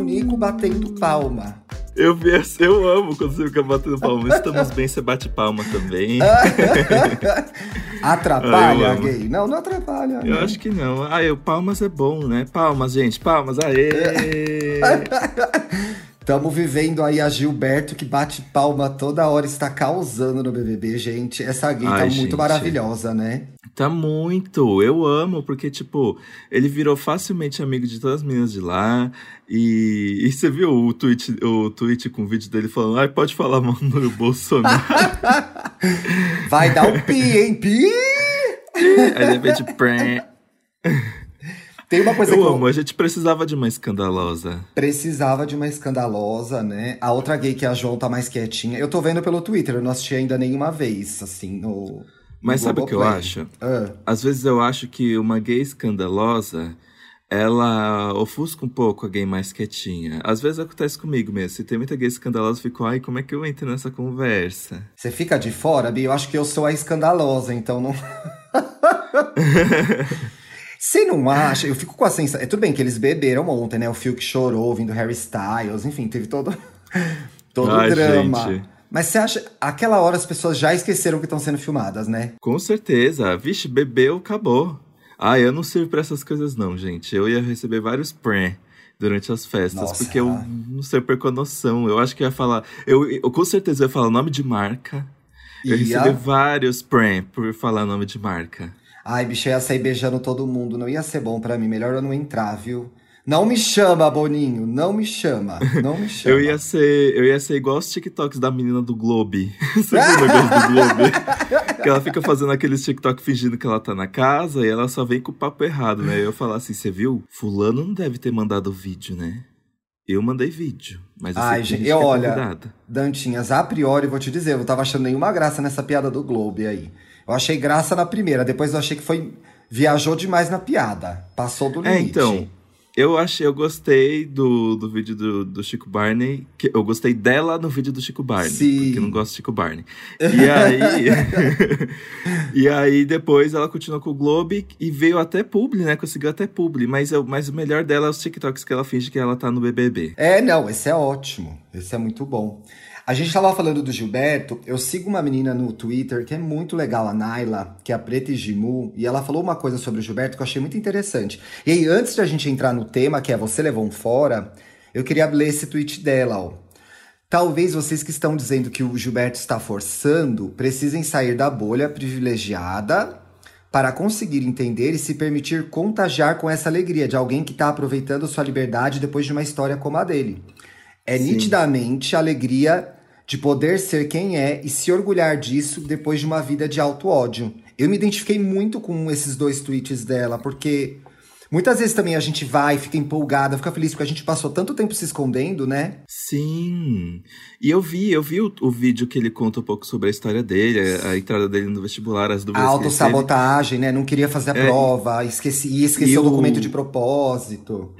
comunico batendo palma. Eu, eu amo quando você fica batendo palma. Estamos bem, você bate palma também. atrapalha, gay? Não, não atrapalha. Eu né? acho que não. Ah, eu, palmas é bom, né? Palmas, gente, palmas, aê! Estamos vivendo aí a Gilberto que bate palma toda hora, está causando no BBB, gente. Essa gay Ai, tá gente. muito maravilhosa, né? Tá muito, eu amo, porque, tipo, ele virou facilmente amigo de todas as meninas de lá. E, e você viu o tweet, o tweet com o vídeo dele falando, ai, pode falar mal no Bolsonaro. Vai dar um pi, hein? Pi! Aí de pré. Tem uma coisa Eu que amo, a gente precisava de uma escandalosa. precisava de uma escandalosa, né? A outra gay que é a João tá mais quietinha. Eu tô vendo pelo Twitter, eu não assisti ainda nenhuma vez, assim, no. Mas no sabe o que eu acho? Ah, Às vezes eu acho que uma gay escandalosa, ela ofusca um pouco a gay mais quietinha. Às vezes acontece comigo mesmo. Se tem muita gay escandalosa, eu fico, ai, como é que eu entro nessa conversa? você fica de fora, Bi? Eu acho que eu sou a escandalosa, então não. Você não acha? Eu fico com a sensação. É tudo bem que eles beberam ontem, né? O Phil que chorou ouvindo Harry Styles, enfim, teve todo, todo Ai, o drama. gente. Mas você acha. Aquela hora as pessoas já esqueceram que estão sendo filmadas, né? Com certeza. Vixe, bebeu, acabou. Ah, eu não sirvo pra essas coisas não, gente. Eu ia receber vários pré durante as festas, Nossa. porque eu não sei, eu perco a noção. Eu acho que ia falar... Eu, eu com certeza ia falar nome de marca. Eu ia receber vários pré por falar nome de marca. Ai, bicho, eu ia sair beijando todo mundo. Não ia ser bom pra mim. Melhor eu não entrar, viu? Não me chama, Boninho. Não me chama. Não me chama. Eu ia ser, eu ia ser igual os TikToks da menina do Globe. Você viu o negócio do Globe? que ela fica fazendo aqueles TikTok fingindo que ela tá na casa e ela só vem com o papo errado, né? Eu falar assim, você viu? Fulano não deve ter mandado vídeo, né? Eu mandei vídeo, mas eu Ai, gente, que é olha, convidada. Dantinhas, a priori, vou te dizer, eu não tava achando nenhuma graça nessa piada do Globo aí. Eu achei graça na primeira, depois eu achei que foi. Viajou demais na piada. Passou do limite. É, então, eu achei, eu gostei do, do vídeo do, do Chico Barney. Que eu gostei dela no vídeo do Chico Barney. Sim. Porque eu não gosto do Chico Barney. E aí. e aí depois ela continuou com o Globe e veio até publi, né? Conseguiu até publi. Mas, eu, mas o melhor dela é os TikToks que ela finge que ela tá no BBB. É, não, esse é ótimo. Esse é muito bom. A gente tava falando do Gilberto, eu sigo uma menina no Twitter que é muito legal, a Naila, que é a Preta Gimu, e ela falou uma coisa sobre o Gilberto que eu achei muito interessante. E aí, antes de a gente entrar no tema, que é Você Levou um Fora, eu queria ler esse tweet dela, ó. Talvez vocês que estão dizendo que o Gilberto está forçando precisem sair da bolha privilegiada para conseguir entender e se permitir contagiar com essa alegria de alguém que está aproveitando sua liberdade depois de uma história como a dele. É Sim. nitidamente a alegria de poder ser quem é e se orgulhar disso depois de uma vida de alto ódio. Eu me identifiquei muito com esses dois tweets dela, porque muitas vezes também a gente vai, fica empolgada, fica feliz porque a gente passou tanto tempo se escondendo, né? Sim. E eu vi, eu vi o, o vídeo que ele conta um pouco sobre a história dele, a, a entrada dele no vestibular, as A dúvidas teve. autossabotagem, né? Não queria fazer a É, prova, esqueci, e esqueceu o- documento de propósito.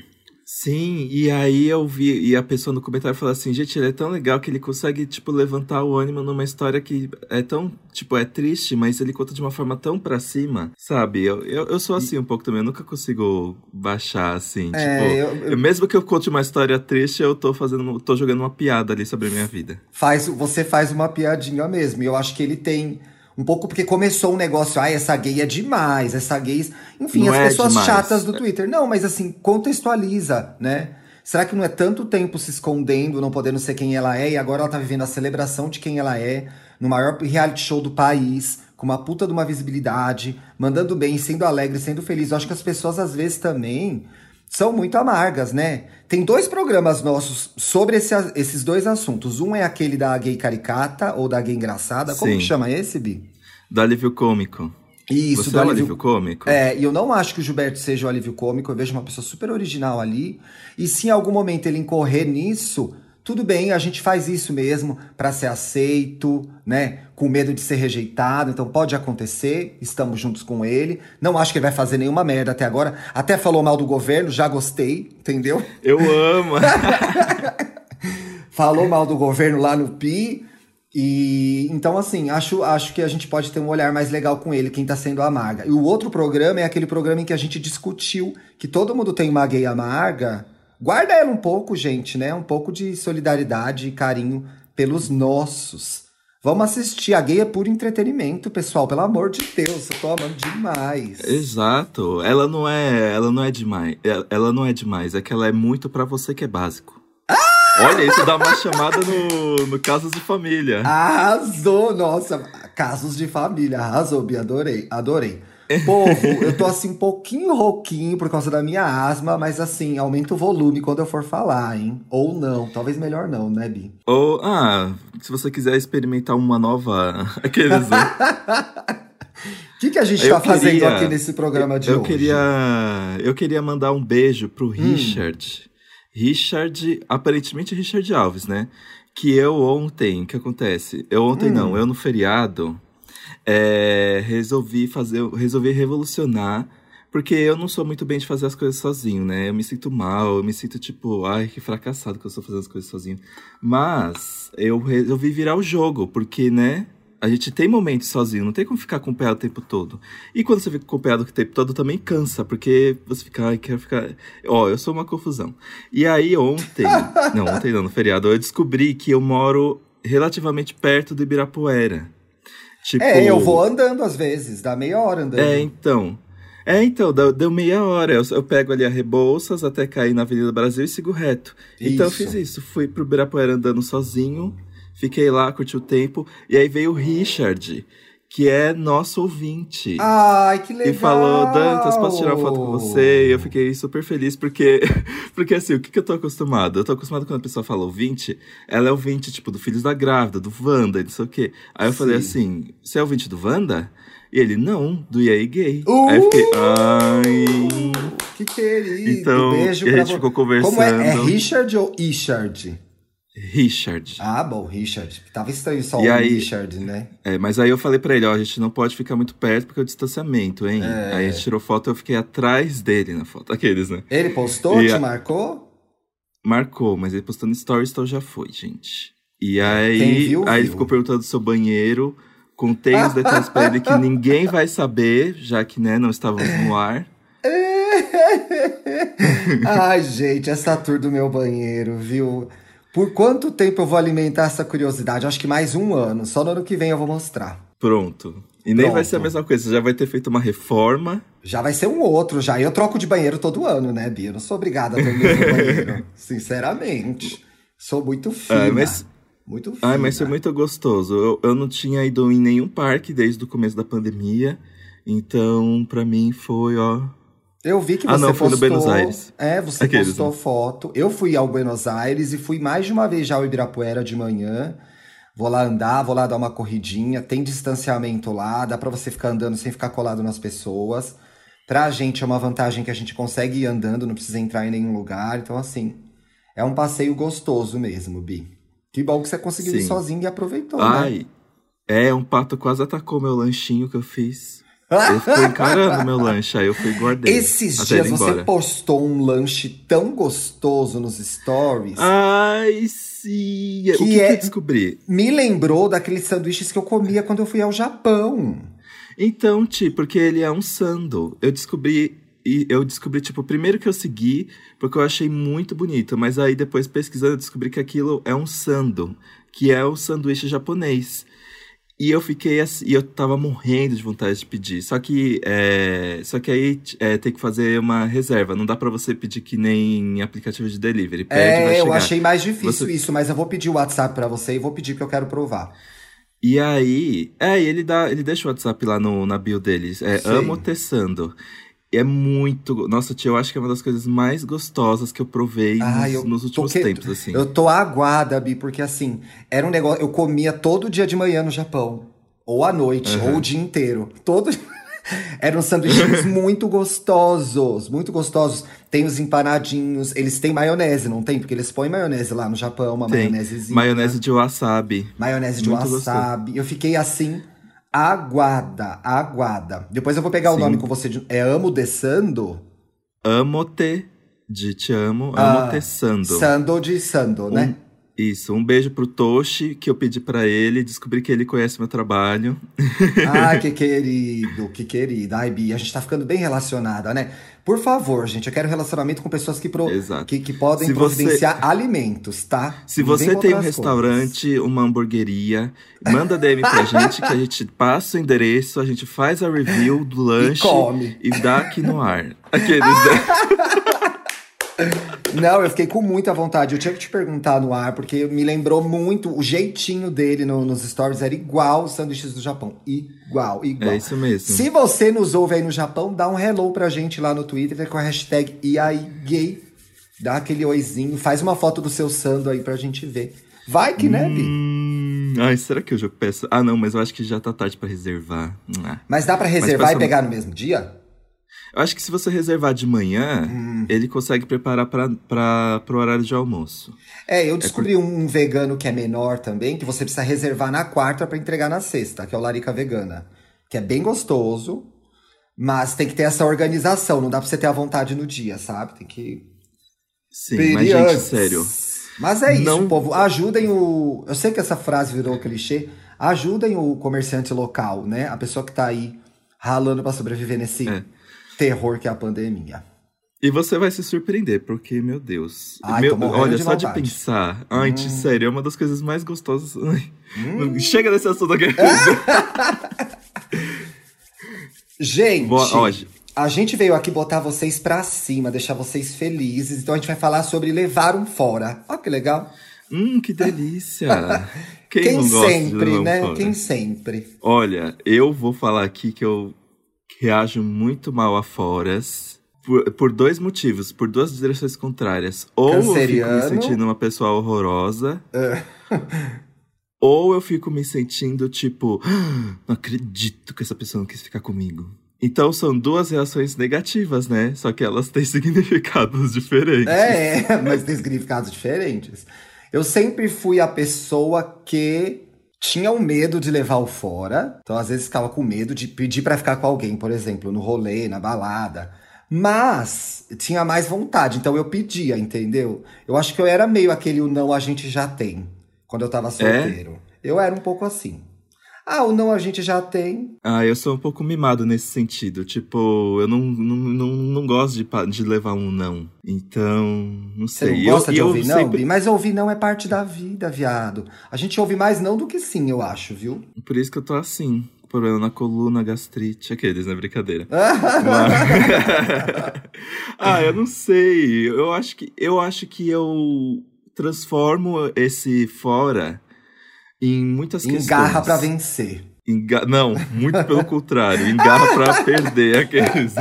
Sim, e aí eu vi, e a pessoa no comentário falou assim, gente, ele é tão legal que ele consegue, tipo, levantar o ânimo numa história que é tão, tipo, é triste, mas ele conta de uma forma tão pra cima, sabe? Eu, eu, eu sou assim um pouco também, eu nunca consigo baixar, assim, É, tipo, eu- eu- mesmo que eu conte uma história triste, eu tô fazendo, tô jogando uma piada ali sobre a minha vida. Faz, você faz uma piadinha mesmo. E eu acho que ele tem um pouco porque começou um negócio, ai, essa gay é demais, essa gay. Enfim, Não as é pessoas demais. chatas do Twitter. Não, mas assim, contextualiza, né? Será que não é tanto tempo se escondendo, não podendo ser quem ela é, e agora ela tá vivendo a celebração de quem ela é, no maior reality show do país, com uma puta de uma visibilidade, mandando bem, sendo alegre, sendo feliz. Eu acho que as pessoas, às vezes, também são muito amargas, né? Tem dois programas nossos sobre esse- esses dois assuntos. Um é aquele da gay caricata ou da gay engraçada. Como Sim. que chama esse, Bi? Do alívio cômico. Isso, Você do é alívio- alívio cômico? É, e eu não acho que o Gilberto seja o alívio cômico, eu vejo uma pessoa super original ali. E se em algum momento ele incorrer nisso, tudo bem, a gente faz isso mesmo pra ser aceito, né? Com medo de ser rejeitado, então pode acontecer, estamos juntos com ele. Não acho que ele vai fazer nenhuma merda até agora. Até falou mal do governo, já gostei, entendeu? Eu amo! falou mal do governo lá no PI. E então, assim, acho, acho que a gente pode ter um olhar mais legal com ele, quem tá sendo amarga. E o outro programa é aquele programa em que a gente discutiu que todo mundo tem uma gay amarga Guarda ela um pouco, gente, né? Um pouco de solidariedade e carinho pelos nossos. Vamos assistir. A gay é puro entretenimento, pessoal. Pelo amor de Deus, eu tô amando demais. Exato. Ela não é, ela não é demais. Ela não é demais, é que ela é muito para você que é básico. Olha, isso dá uma chamada no, no Casos de Família. Arrasou! Nossa, Casos de Família. Arrasou, Bia. Adorei, adorei. Povo, eu tô assim um pouquinho rouquinho por causa da minha asma, mas assim, aumenta o volume quando eu for falar, hein? Ou não, talvez melhor não, né, Bi? Ou, ah, se você quiser experimentar uma nova. Aqueles. O que, que a gente eu tá queria, fazendo aqui nesse programa de eu hoje? Queria, eu queria mandar um beijo pro hum. Richard. Aparentemente Richard Alves, né? Que eu ontem, o que acontece? Eu ontem hum. não, eu no feriado é, resolvi fazer, resolvi revolucionar, porque eu não sou muito bem de fazer as coisas sozinho, né? Eu me sinto mal, eu me sinto tipo, ai, que fracassado que eu estou fazendo as coisas sozinho. Mas eu resolvi virar o jogo, porque, né? A gente tem momentos sozinho, não tem como ficar com o pé o tempo todo. E quando você fica com o pé o tempo todo, também cansa, porque você fica, ai, quero ficar. Ó, eu sou uma confusão. E aí, ontem. não, ontem não, no feriado, eu descobri que eu moro relativamente perto do Ibirapuera. Tipo... É, eu vou andando às vezes, dá meia hora andando. É, então. É, então, deu, deu meia hora. Eu, eu, pego ali a Rebouças até cair na Avenida Brasil e sigo reto. Isso. Então eu fiz isso. Fui pro Ibirapuera andando sozinho, fiquei lá, curti o tempo. E aí veio o Richard, que é nosso ouvinte. Ai, que legal! E falou, Dantas, posso tirar uma foto com você? E eu fiquei super feliz, porque, porque assim, o que, que eu tô acostumado? Eu tô acostumado quando a pessoa fala ouvinte, ela é ouvinte, tipo, do Filhos da Grávida, do Wanda, não sei o quê. Aí eu Sim. falei assim, você é ouvinte do Wanda? E ele, não, do aí Gay. Uh! Aí eu fiquei, ai... Que querido, então, beijo e a gente ficou conversando. Como é? É Richard ou Ishard? Richard. Ah, bom, Richard. Tava estranho só e o aí, Richard, né? É, mas aí eu falei pra ele, ó, a gente não pode ficar muito perto porque é o distanciamento, hein? É. Aí a gente tirou foto e eu fiquei atrás dele na foto. Aqueles, né? Ele postou, e te a... marcou? Marcou, mas ele postou no stories, então já foi, gente. E aí, viu, aí ele ficou perguntando do seu banheiro. Contei os detalhes pra ele que ninguém vai saber, já que, né, não estávamos no ar. Ai, gente, essa tour do meu banheiro, viu? Por quanto tempo eu vou alimentar essa curiosidade? Acho que mais um ano. Só no ano que vem eu vou mostrar. Pronto. E nem Pronto. vai ser a mesma coisa, você já vai ter feito uma reforma. Já vai ser um outro, já. Eu troco de banheiro todo ano, né, Bia? Eu não sou obrigada a ter o mesmo banheiro. Sinceramente. Sou muito fina. É, mas... Muito fina. Ai, mas foi muito gostoso. Eu, eu não tinha ido em nenhum parque desde o começo da pandemia. Então, para mim, foi, ó, eu vi que você ah, não, postou. no Buenos Aires. É, você Aqueles, postou né? foto. Eu fui ao Buenos Aires e fui mais de uma vez já ao Ibirapuera de manhã. Vou lá andar, vou lá dar uma corridinha. Tem distanciamento lá, dá para você ficar andando sem ficar colado nas pessoas. Pra gente é uma vantagem que a gente consegue ir andando, não precisa entrar em nenhum lugar. Então, assim, é um passeio gostoso mesmo, Bi. Que bom que você conseguiu Sim. ir sozinho e aproveitou, Ai, né? É, um pato quase atacou meu lanchinho que eu fiz. Ele ficou encarando meu lanche, aí eu fui guardei. Esses dias você postou um lanche tão gostoso nos stories. Ai, sim! Que o que, é, que eu descobri? Me lembrou daqueles sanduíches que eu comia quando eu fui ao Japão. Então, Ti, porque ele é um sando. Eu descobri e eu descobri, tipo, primeiro que eu segui, porque eu achei muito bonito, mas aí depois pesquisando eu descobri que aquilo é um sando, que é o sanduíche japonês. E eu fiquei assim, e eu tava morrendo de vontade de pedir. Só que, é, só que aí é, tem que fazer uma reserva. Não dá para você pedir que nem aplicativo de delivery. Pede, é, eu achei mais difícil você... isso, mas eu vou pedir o WhatsApp para você e vou pedir que eu quero provar. E aí, é, ele dá, ele deixa o WhatsApp lá no, na bio deles. É Sim. Amo Tessando é muito. Nossa, tia, eu acho que é uma das coisas mais gostosas que eu provei ah, nos, eu nos, últimos que... tempos, assim. Eu tô aguada, Bi, porque assim, era um negócio. Eu comia todo dia de manhã no Japão. Ou à noite, uhum. ou o dia inteiro. Todo. Eram sanduíches muito gostosos, muito gostosos. Tem os empanadinhos, eles têm maionese, não tem? Porque eles põem maionese lá no Japão, uma tem. maionesezinha. Maionese de wasabi. Maionese de muito wasabi. Gostoso. Eu fiquei assim, Aguada, aguada. Depois eu vou pegar Sim. o nome com você. De... É Amo de Sando? Amo te de te amo, amo ah, te sando. Sando de sando, né? Isso, um beijo pro Toshi, que eu pedi para ele, descobri que ele conhece meu trabalho. Ai, que querido, que querido. Ai, Bia, a gente tá ficando bem relacionada, né? Por favor, gente, eu quero relacionamento com pessoas que, pro... que, que, podem Se providenciar você... alimentos, tá? Se você tem um restaurante, coisas. uma hamburgueria, manda DM pra gente que a gente passa o endereço, a gente faz a review do lanche e, come. e dá aqui no ar. Aqueles. Não, eu fiquei com muita vontade. Eu tinha que te perguntar no ar, porque me lembrou muito. O jeitinho dele no, nos stories era igual os sanduíches do Japão. Igual, igual. É isso mesmo. Se você nos ouve aí no Japão, dá um hello pra gente lá no Twitter com a hashtag IAIGay. Dá aquele oizinho, faz uma foto do seu sando aí pra gente ver. Vai que, né, Bi? Hum, ai, será que eu já peço? Ah, não, mas eu acho que já tá tarde para reservar. Ah. Mas dá para reservar e pegar no mesmo dia? Eu acho que se você reservar de manhã, hum. ele consegue preparar para o horário de almoço. É, eu descobri é por... um vegano que é menor também, que você precisa reservar na quarta para entregar na sexta, que é o Larica Vegana. Que é bem gostoso, mas tem que ter essa organização, não dá para você ter a vontade no dia, sabe? Tem que. Sim, mas gente, sério. Mas é isso, não... povo. Ajudem o. Eu sei que essa frase virou clichê. Ajudem o comerciante local, né? A pessoa que tá aí ralando para sobreviver nesse. É terror que é a pandemia. E você vai se surpreender, porque, meu Deus. Ai, meu, olha, de só de pensar. Ai, hum. sério, é uma das coisas mais gostosas. Hum. Chega desse assunto aqui. gente, Boa, a gente veio aqui botar vocês pra cima, deixar vocês felizes. Então a gente vai falar sobre levar um fora. Ó, que legal. Hum, que delícia. Quem, Quem sempre, né? Fora? Quem sempre. Olha, eu vou falar aqui que eu reajo muito mal a foras. Por, por dois motivos, por duas direções contrárias. Ou Canceriano. eu fico me sentindo uma pessoa horrorosa. É. ou eu fico me sentindo tipo, ah, não acredito que essa pessoa não quis ficar comigo. Então são duas reações negativas, né? Só que elas têm significados diferentes. É, mas têm significados diferentes. Eu sempre fui a pessoa que tinha o medo de levar o fora. Então, às vezes, ficava com medo de pedir para ficar com alguém, por exemplo, no rolê, na balada. Mas tinha mais vontade, então eu pedia, entendeu? Eu acho que eu era meio aquele o não a gente já tem, quando eu tava é? solteiro. É? Eu era um pouco assim. Ah, o não a gente já tem. Ah, eu sou um pouco mimado nesse sentido. Tipo, eu não, não, não, não gosto de, de levar um não. Então, não sei. Você não gosta eu, de ouvir não? Sempre... Mas ouvir não é parte da vida, viado. A gente ouve mais não do que sim, eu acho, viu? Por isso que eu tô assim. Problema na coluna, gastrite, aqueles, né? Brincadeira. Mas... ah, eu não sei. Eu acho que eu acho que eu transformo esse fora em muitas Engarra questões. Engarra para vencer. Enga... Não, muito pelo contrário. Engarra pra perder aqueles.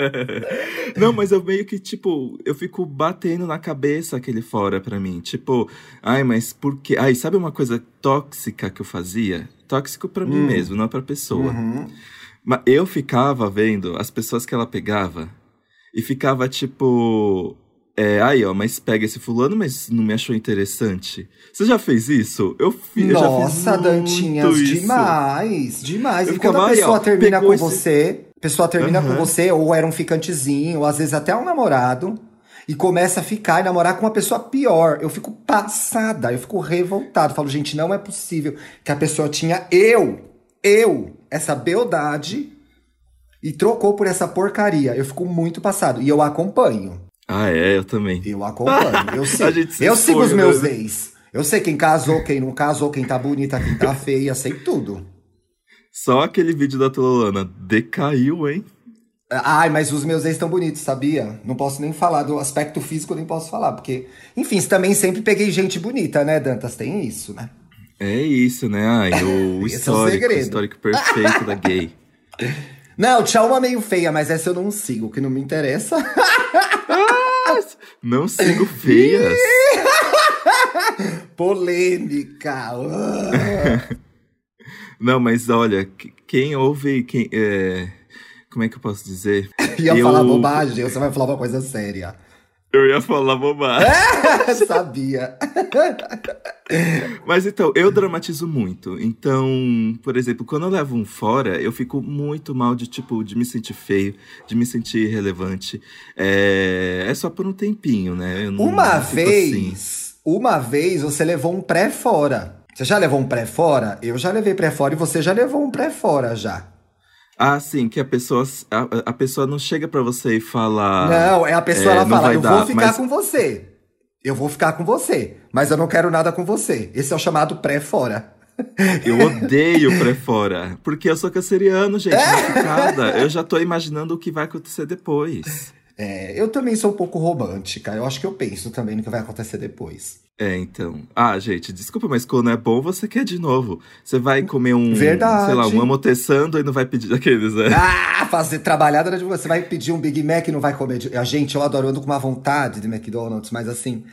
não, mas eu meio que, tipo, eu fico batendo na cabeça aquele fora pra mim. Tipo, ai, mas por quê? Ai, sabe uma coisa tóxica que eu fazia? Tóxico pra hum. mim mesmo, não pra pessoa. Uhum. Mas eu ficava vendo as pessoas que ela pegava e ficava, tipo, é, aí, ó, mas pega esse fulano, mas não me achou interessante. Você já fez isso? Eu, fi, Nossa, eu Dantinhas, demais, demais. Eu e quando a pessoa aí, ó, termina com esse... você, a pessoa termina uhum. com você, ou era um ficantezinho, ou às vezes até um namorado, e começa a ficar e namorar com uma pessoa pior. Eu fico passada, eu fico revoltado. Falo, gente, não é possível que a pessoa tinha eu, eu, essa beldade, e trocou por essa porcaria. Eu fico muito passado. E eu acompanho. Ah, é? Eu também. Eu acompanho. Eu, sigo, eu sigo os meus né? ex. Eu sei quem casou, quem não casou, quem tá bonita, quem tá feia, sei tudo. Só aquele vídeo da Tololana decaiu, hein? Ai, mas os meus ex estão bonitos, sabia? Não posso nem falar do aspecto físico, nem posso falar, porque, enfim, também sempre peguei gente bonita, né, Dantas? Tem isso, né? É isso, né? Ai, o histórico, é o histórico perfeito da gay. Não, tchau uma meio feia, mas essa eu não sigo, que não me interessa. Não sigo feias. Polêmica. Não, mas olha, quem ouve. Quem, é... Como é que eu posso dizer? Ia eu... falar bobagem, você vai falar uma coisa séria. Eu ia falar bobagem. Sabia. Mas então, eu dramatizo muito. Então, por exemplo, quando eu levo um fora, eu fico muito mal de, tipo, de me sentir feio, de me sentir irrelevante. É, é só por um tempinho, né? Uma vez, assim. uma vez você levou um pré fora. Você já levou um pré fora? Eu já levei pré fora e você já levou um pré fora já. Ah, sim, que a pessoa, a, a pessoa não chega para você e fala. Não, é a pessoa é, ela fala, eu dar, vou ficar mas... com você. Eu vou ficar com você, mas eu não quero nada com você. Esse é o chamado pré-fora. Eu odeio pré-fora, porque eu sou canceriano, gente, é? Eu já tô imaginando o que vai acontecer depois. É, eu também sou um pouco romântica. Eu acho que eu penso também no que vai acontecer depois. É, então. Ah, gente, desculpa, mas quando é bom, você quer de novo. Você vai comer um, Verdade. sei lá, um amotessando e não vai pedir aqueles, né? Ah, fazer trabalhada de você vai pedir um Big Mac e não vai comer. De... A gente, eu adoro, eu ando com uma vontade de McDonald's, mas assim,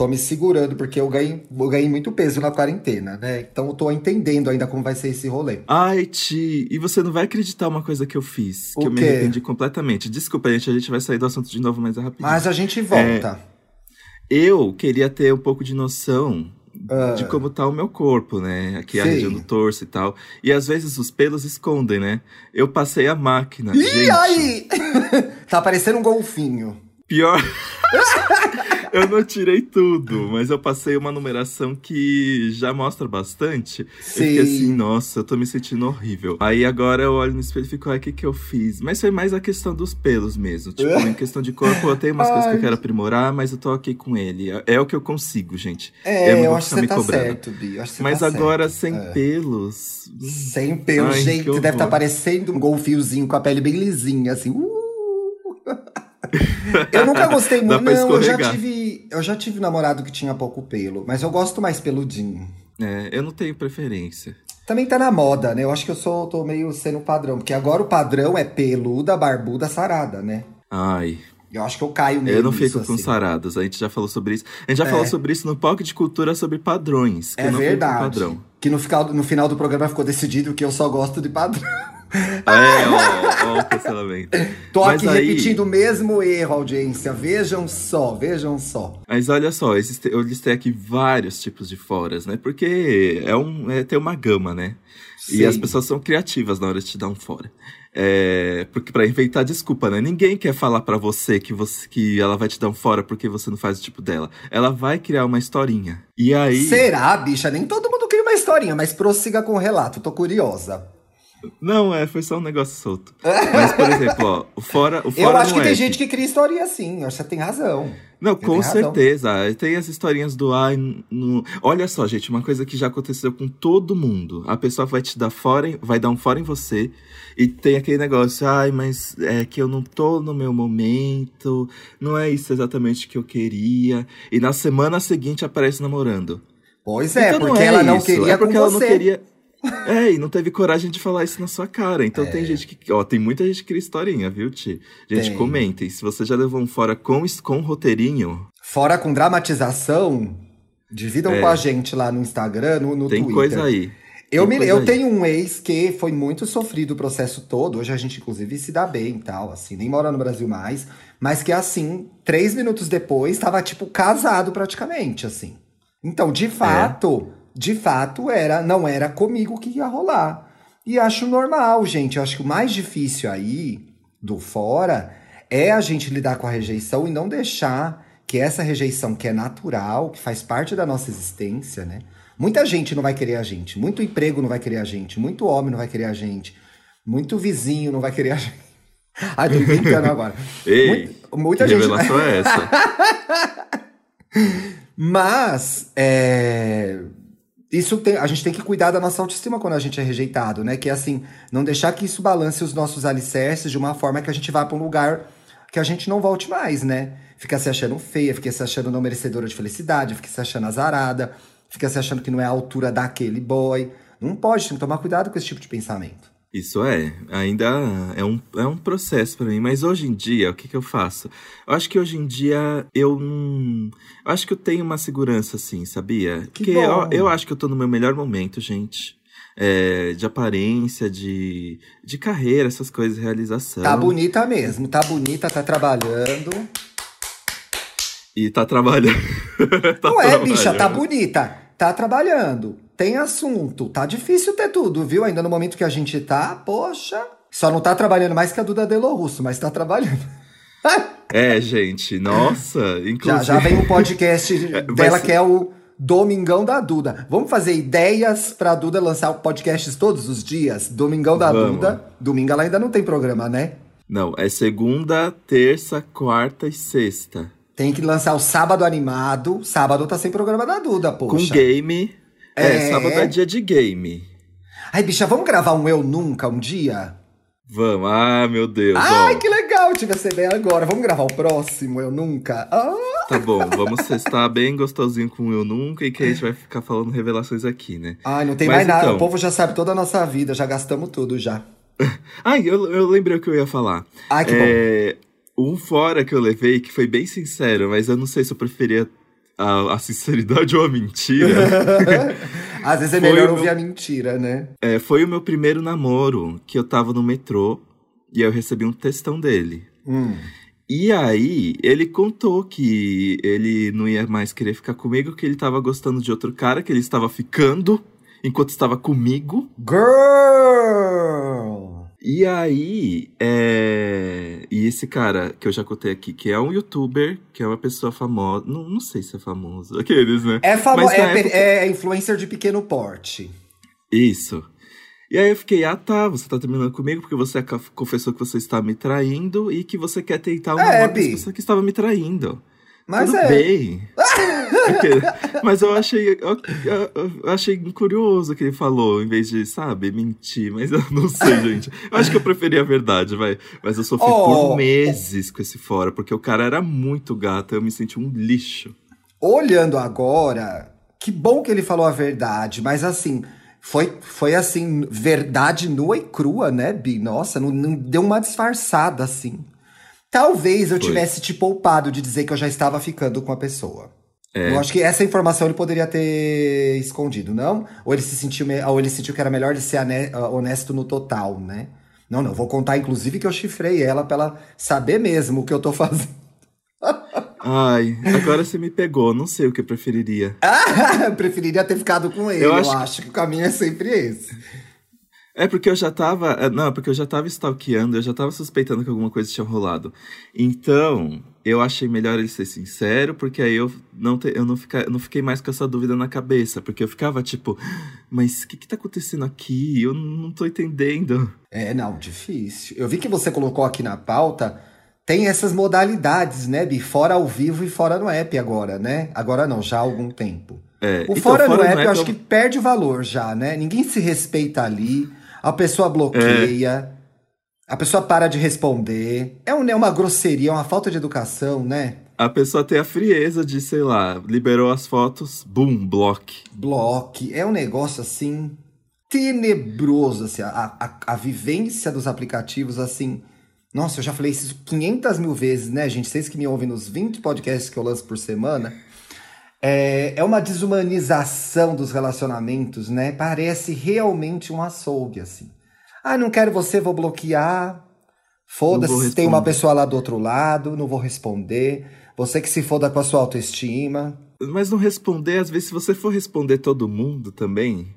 tô me segurando, porque eu ganhei, eu ganhei muito peso na quarentena, né? Então eu tô entendendo ainda como vai ser esse rolê. Ai, Ti, e você não vai acreditar uma coisa que eu fiz, o que quê? eu me arrependi completamente. Desculpa, gente, a gente vai sair do assunto de novo, mas é rapidinho. Mas a gente volta. É eu queria ter um pouco de noção uh, de como tá o meu corpo, né? Aqui sim. a região do torso e tal. E às vezes os pelos escondem, né? Eu passei a máquina. E gente. aí? tá parecendo um golfinho. Pior. eu não tirei tudo, mas eu passei uma numeração que já mostra bastante. Sim. Eu fiquei assim, nossa, eu tô me sentindo horrível. Aí agora eu olho no espelho e fico, ai, o que que eu fiz? Mas foi mais a questão dos pelos mesmo. Tipo, em questão de corpo, eu tenho umas ai. coisas que eu quero aprimorar, mas eu tô aqui com ele. É, é o que eu consigo, gente. É, eu, eu acho que você tá cobrando. certo, Bi. Eu acho que mas tá agora certo. sem é. pelos. Sem pelos, ai, gente. Deve estar tá parecendo um golfinhozinho com a pele bem lisinha, assim. Uh! eu nunca gostei muito. Não, eu já tive. Eu já tive namorado que tinha pouco pelo, mas eu gosto mais peludinho. É, eu não tenho preferência. Também tá na moda, né? Eu acho que eu sou tô meio sendo padrão, porque agora o padrão é peluda, barbuda, sarada, né? Ai. Eu acho que eu caio meio Eu não fico com assim. saradas, a gente já falou sobre isso. A gente já é. falou sobre isso no Pocket de Cultura sobre padrões. é verdade. Que no final, no final do programa ficou decidido que eu só gosto de padrão. É, ó, ó o cancelamento. Aqui aí... repetindo o mesmo erro, audiência. Vejam só, vejam só. Mas olha só, existe, eu listei aqui vários tipos de foras, né? Porque é um, é, tem uma gama, né? Sim. E as pessoas são criativas na hora de te dar um fora. É, porque para inventar desculpa, né? Ninguém quer falar para você que você que ela vai te dar um fora porque você não faz o tipo dela. Ela vai criar uma historinha. E aí Será, bicha? Nem todo mundo cria uma historinha, mas prossiga com o relato, tô curiosa. Não, é, foi só um negócio solto. Mas, por exemplo, ó, o fora, o fora Eu acho que tem é gente que cria historinha assim, você tem razão. Não, com certeza. Razão. Tem as historinhas do ai. No... Olha só, gente, uma coisa que já aconteceu com todo mundo. A pessoa vai te dar fora, vai dar um fora em você, e tem aquele negócio, ai, mas é que eu não tô no meu momento, não é isso exatamente que eu queria. E na semana seguinte aparece namorando. Pois é, então, porque é ela não isso. queria. É porque ela você. não queria. É, e não teve coragem de falar isso na sua cara. Então é. tem gente que. Ó, tem muita gente que cria historinha, viu, Ti? Gente, tem. comentem. Se você já levou um fora com, com roteirinho. Fora com dramatização, dividam é. com a gente lá no Instagram, no, no tem Twitter. Tem coisa aí. Eu, me, eu tenho um ex que foi muito sofrido o processo todo. Hoje a gente, inclusive, se dá bem e tal, assim, nem mora no Brasil mais. Mas que, assim, três minutos depois, tava, tipo, casado praticamente, assim. Então, de é. fato. É de fato era não era comigo que ia rolar. E acho normal, gente. Eu acho que o mais difícil aí do fora é a gente lidar com a rejeição e não deixar que essa rejeição que é natural, que faz parte da nossa existência, né? Muita gente não vai querer a gente, muito emprego não vai querer a gente, muito homem não vai querer a gente, muito vizinho não vai querer a gente. Ai, tô inventando agora. Ei, Muita, muita que gente. revelação é essa? Mas, é isso tem, a gente tem que cuidar da nossa autoestima quando a gente é rejeitado, né? Que é assim, não deixar que isso balance os nossos alicerces de uma forma que a gente vá para um lugar que a gente não volte mais, né? Fica se achando feia, fica se achando não merecedora de felicidade, fica se achando azarada, fica se achando que não é a altura daquele boy. Não pode, tem que tomar cuidado com esse tipo de pensamento. Isso é, ainda é um, é um processo para mim, mas hoje em dia, o que, que eu faço? Eu acho que hoje em dia eu não. Eu acho que eu tenho uma segurança, assim, sabia? Que Porque eu, eu acho que eu tô no meu melhor momento, gente. É, de aparência, de, de carreira, essas coisas, realização. Tá bonita mesmo, tá bonita, tá trabalhando. E tá trabalhando. tá não é, bicha, tá bonita, tá trabalhando tem assunto. Tá difícil ter tudo, viu? Ainda no momento que a gente tá, poxa. Só não tá trabalhando mais que a Duda Delo Russo, mas tá trabalhando. É, gente, nossa, inclusive... Já, já vem um podcast dela ser... que é o Domingão da Duda. Vamos fazer ideias pra Duda lançar podcasts todos os dias? Domingão da Vamos. Duda. Domingo ela ainda não tem programa, né? Não, é segunda, terça, quarta e sexta. Tem que lançar o sábado animado. Sábado tá sem programa da Duda, poxa. Com game. É, é sábado é dia de game. Ai, bicha, vamos gravar um Eu Nunca um dia? Vamos, ah, meu Deus. Ai, ó. que legal, tive essa ideia agora. Vamos gravar o próximo, Eu Nunca? Ah. Tá bom, vamos estar bem gostosinho com Eu Nunca e que a gente vai ficar falando revelações aqui, né? Ai, não tem Mas mais nada. Então... O povo já sabe toda a nossa vida, já gastamos tudo já. Ai, eu, eu lembrei o que eu ia falar. Ai, que é, bom. Um fora que eu levei, que foi bem sincero, mas eu não sei se eu preferia a, a sinceridade ou a mentira. Às vezes é melhor meu, ouvir a mentira, né? É, foi o meu primeiro namoro, que eu tava no metrô e eu recebi um textão dele. Hum. E aí, ele contou que ele não ia mais querer ficar comigo, que ele tava gostando de outro cara, que ele estava ficando enquanto estava comigo. Girl! E aí, é... e esse cara que eu já contei aqui, que é um youtuber, que é uma pessoa famosa, não, não sei se é famoso, aqueles, né? É famoso, é, época... é influencer de pequeno porte. Isso. E aí eu fiquei, ah tá, você tá terminando comigo porque você confessou que você está me traindo e que você quer tentar uma é, pessoa que estava me traindo. Mas Tudo é. bem. mas eu achei, eu, eu, achei curioso o que ele falou, em vez de, sabe, mentir. Mas eu não sei, gente. Eu acho que eu preferia a verdade, vai. Mas eu sofri oh, por meses com esse fora, porque o cara era muito gato, eu me senti um lixo. Olhando agora, que bom que ele falou a verdade, mas assim. Foi, foi assim, verdade nua e crua, né, Bi? Nossa, não, não deu uma disfarçada assim. Talvez eu Foi. tivesse te poupado de dizer que eu já estava ficando com a pessoa. É. Eu acho que essa informação ele poderia ter escondido, não? Ou ele se sentiu, ou ele sentiu que era melhor de ser ah, honesto no total, né? Não, não, vou contar inclusive que eu chifrei ela pra ela saber mesmo o que eu tô fazendo. Ai, agora você me pegou, não sei o que eu preferiria. Ah, preferiria ter ficado com ele, eu acho, eu acho que o caminho é sempre esse. É porque eu já tava. É, não, porque eu já tava stalkeando, eu já tava suspeitando que alguma coisa tinha rolado. Então, eu achei melhor ele ser sincero, porque aí eu não, te, eu não, fica, não fiquei mais com essa dúvida na cabeça. Porque eu ficava tipo, mas o que, que tá acontecendo aqui? Eu não tô entendendo. É, não, difícil. Eu vi que você colocou aqui na pauta. Tem essas modalidades, né, Bi? Fora ao vivo e fora no app agora, né? Agora não, já há algum tempo. É, o então, fora, fora no app, eu acho que perde valor já, né? Ninguém se respeita ali a pessoa bloqueia, é. a pessoa para de responder. É, um, é uma grosseria, é uma falta de educação, né? A pessoa tem a frieza de, sei lá, liberou as fotos, boom, bloque. Bloque. É um negócio assim tenebroso, assim, a, a, a vivência dos aplicativos, assim. Nossa, eu já falei isso 500 mil vezes, né, gente? Vocês que me ouvem nos 20 podcasts que eu lanço por semana. É, é uma desumanização dos relacionamentos, né? Parece realmente um açougue, assim. Ah, não quero você, vou bloquear. Foda-se, tem uma pessoa lá do outro lado, não vou responder. Você que se foda com a sua autoestima. Mas não responder, às vezes, se você for responder todo mundo também.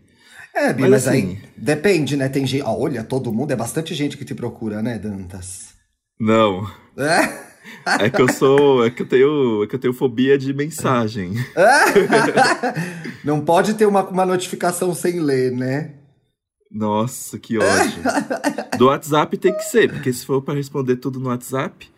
É, Bi, mas, mas assim, aí depende, né? Tem gente. olha, todo mundo, é bastante gente que te procura, né, Dantas? Não. É? É que eu sou. É que eu tenho, é que eu tenho fobia de mensagem. Não pode ter uma, uma notificação sem ler, né? Nossa, que ódio. Do WhatsApp tem que ser, porque se for para responder tudo no WhatsApp,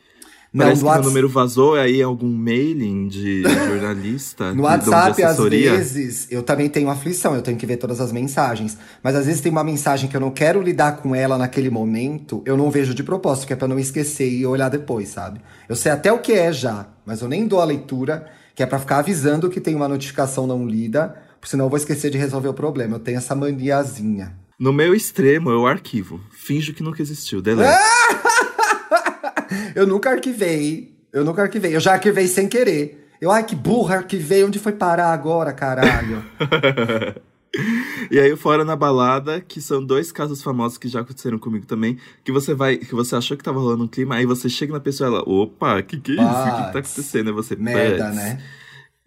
não, Parece que WhatsApp... meu número vazou aí algum mailing de jornalista. no WhatsApp, às vezes, eu também tenho aflição, eu tenho que ver todas as mensagens. Mas às vezes tem uma mensagem que eu não quero lidar com ela naquele momento, eu não vejo de propósito, que é pra não esquecer e olhar depois, sabe? Eu sei até o que é já, mas eu nem dou a leitura, que é para ficar avisando que tem uma notificação não lida, senão eu vou esquecer de resolver o problema. Eu tenho essa maniazinha. No meu extremo, eu arquivo. Finjo que nunca existiu. Delete. eu nunca arquivei. Eu nunca arquivei. Eu já arquivei sem querer. Eu, ai, que burra, arquivei. Onde foi parar agora, caralho? e aí, fora na balada, que são dois casos famosos que já aconteceram comigo também, que você vai, que você achou que tava rolando um clima, aí você chega na pessoa e ela, opa, que que é isso? O que, que tá acontecendo? Aí você, merda, né?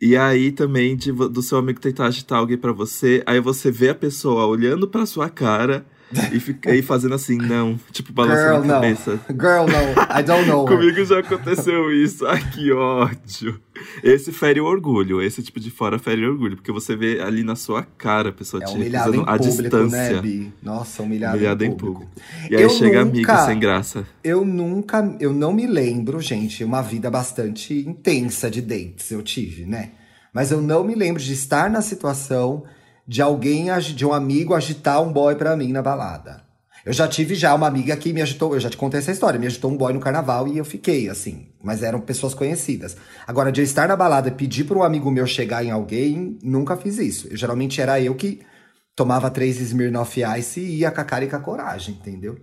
E aí também de, do seu amigo tentar agitar alguém para você, aí você vê a pessoa olhando para sua cara, e fiquei fazendo assim, não. Tipo, balançando Girl, a no. cabeça. Girl, no. I don't know. Comigo já aconteceu isso. Ai, que ódio. Esse fere o orgulho. Esse tipo de fora fere o orgulho. Porque você vê ali na sua cara a pessoa É te recusando a público, distância. né, Bi? Nossa, humilhado, Humilhado em em público. público. E aí Eu chega nunca- amigo sem graça. Eu nunca, eu não me lembro, gente, uma vida bastante intensa de dates eu tive, né? Mas eu não me lembro de estar na situação de alguém, de um amigo agitar um boy pra mim na balada. Eu já tive já uma amiga que me agitou, eu já te contei essa história, me agitou um boy no carnaval e eu fiquei assim, mas eram pessoas conhecidas. Agora, de eu estar na balada e pedir para um amigo meu chegar em alguém, nunca fiz isso. Eu, geralmente era eu que tomava três Smirnoff Ice e ia com a cara e com a coragem, entendeu?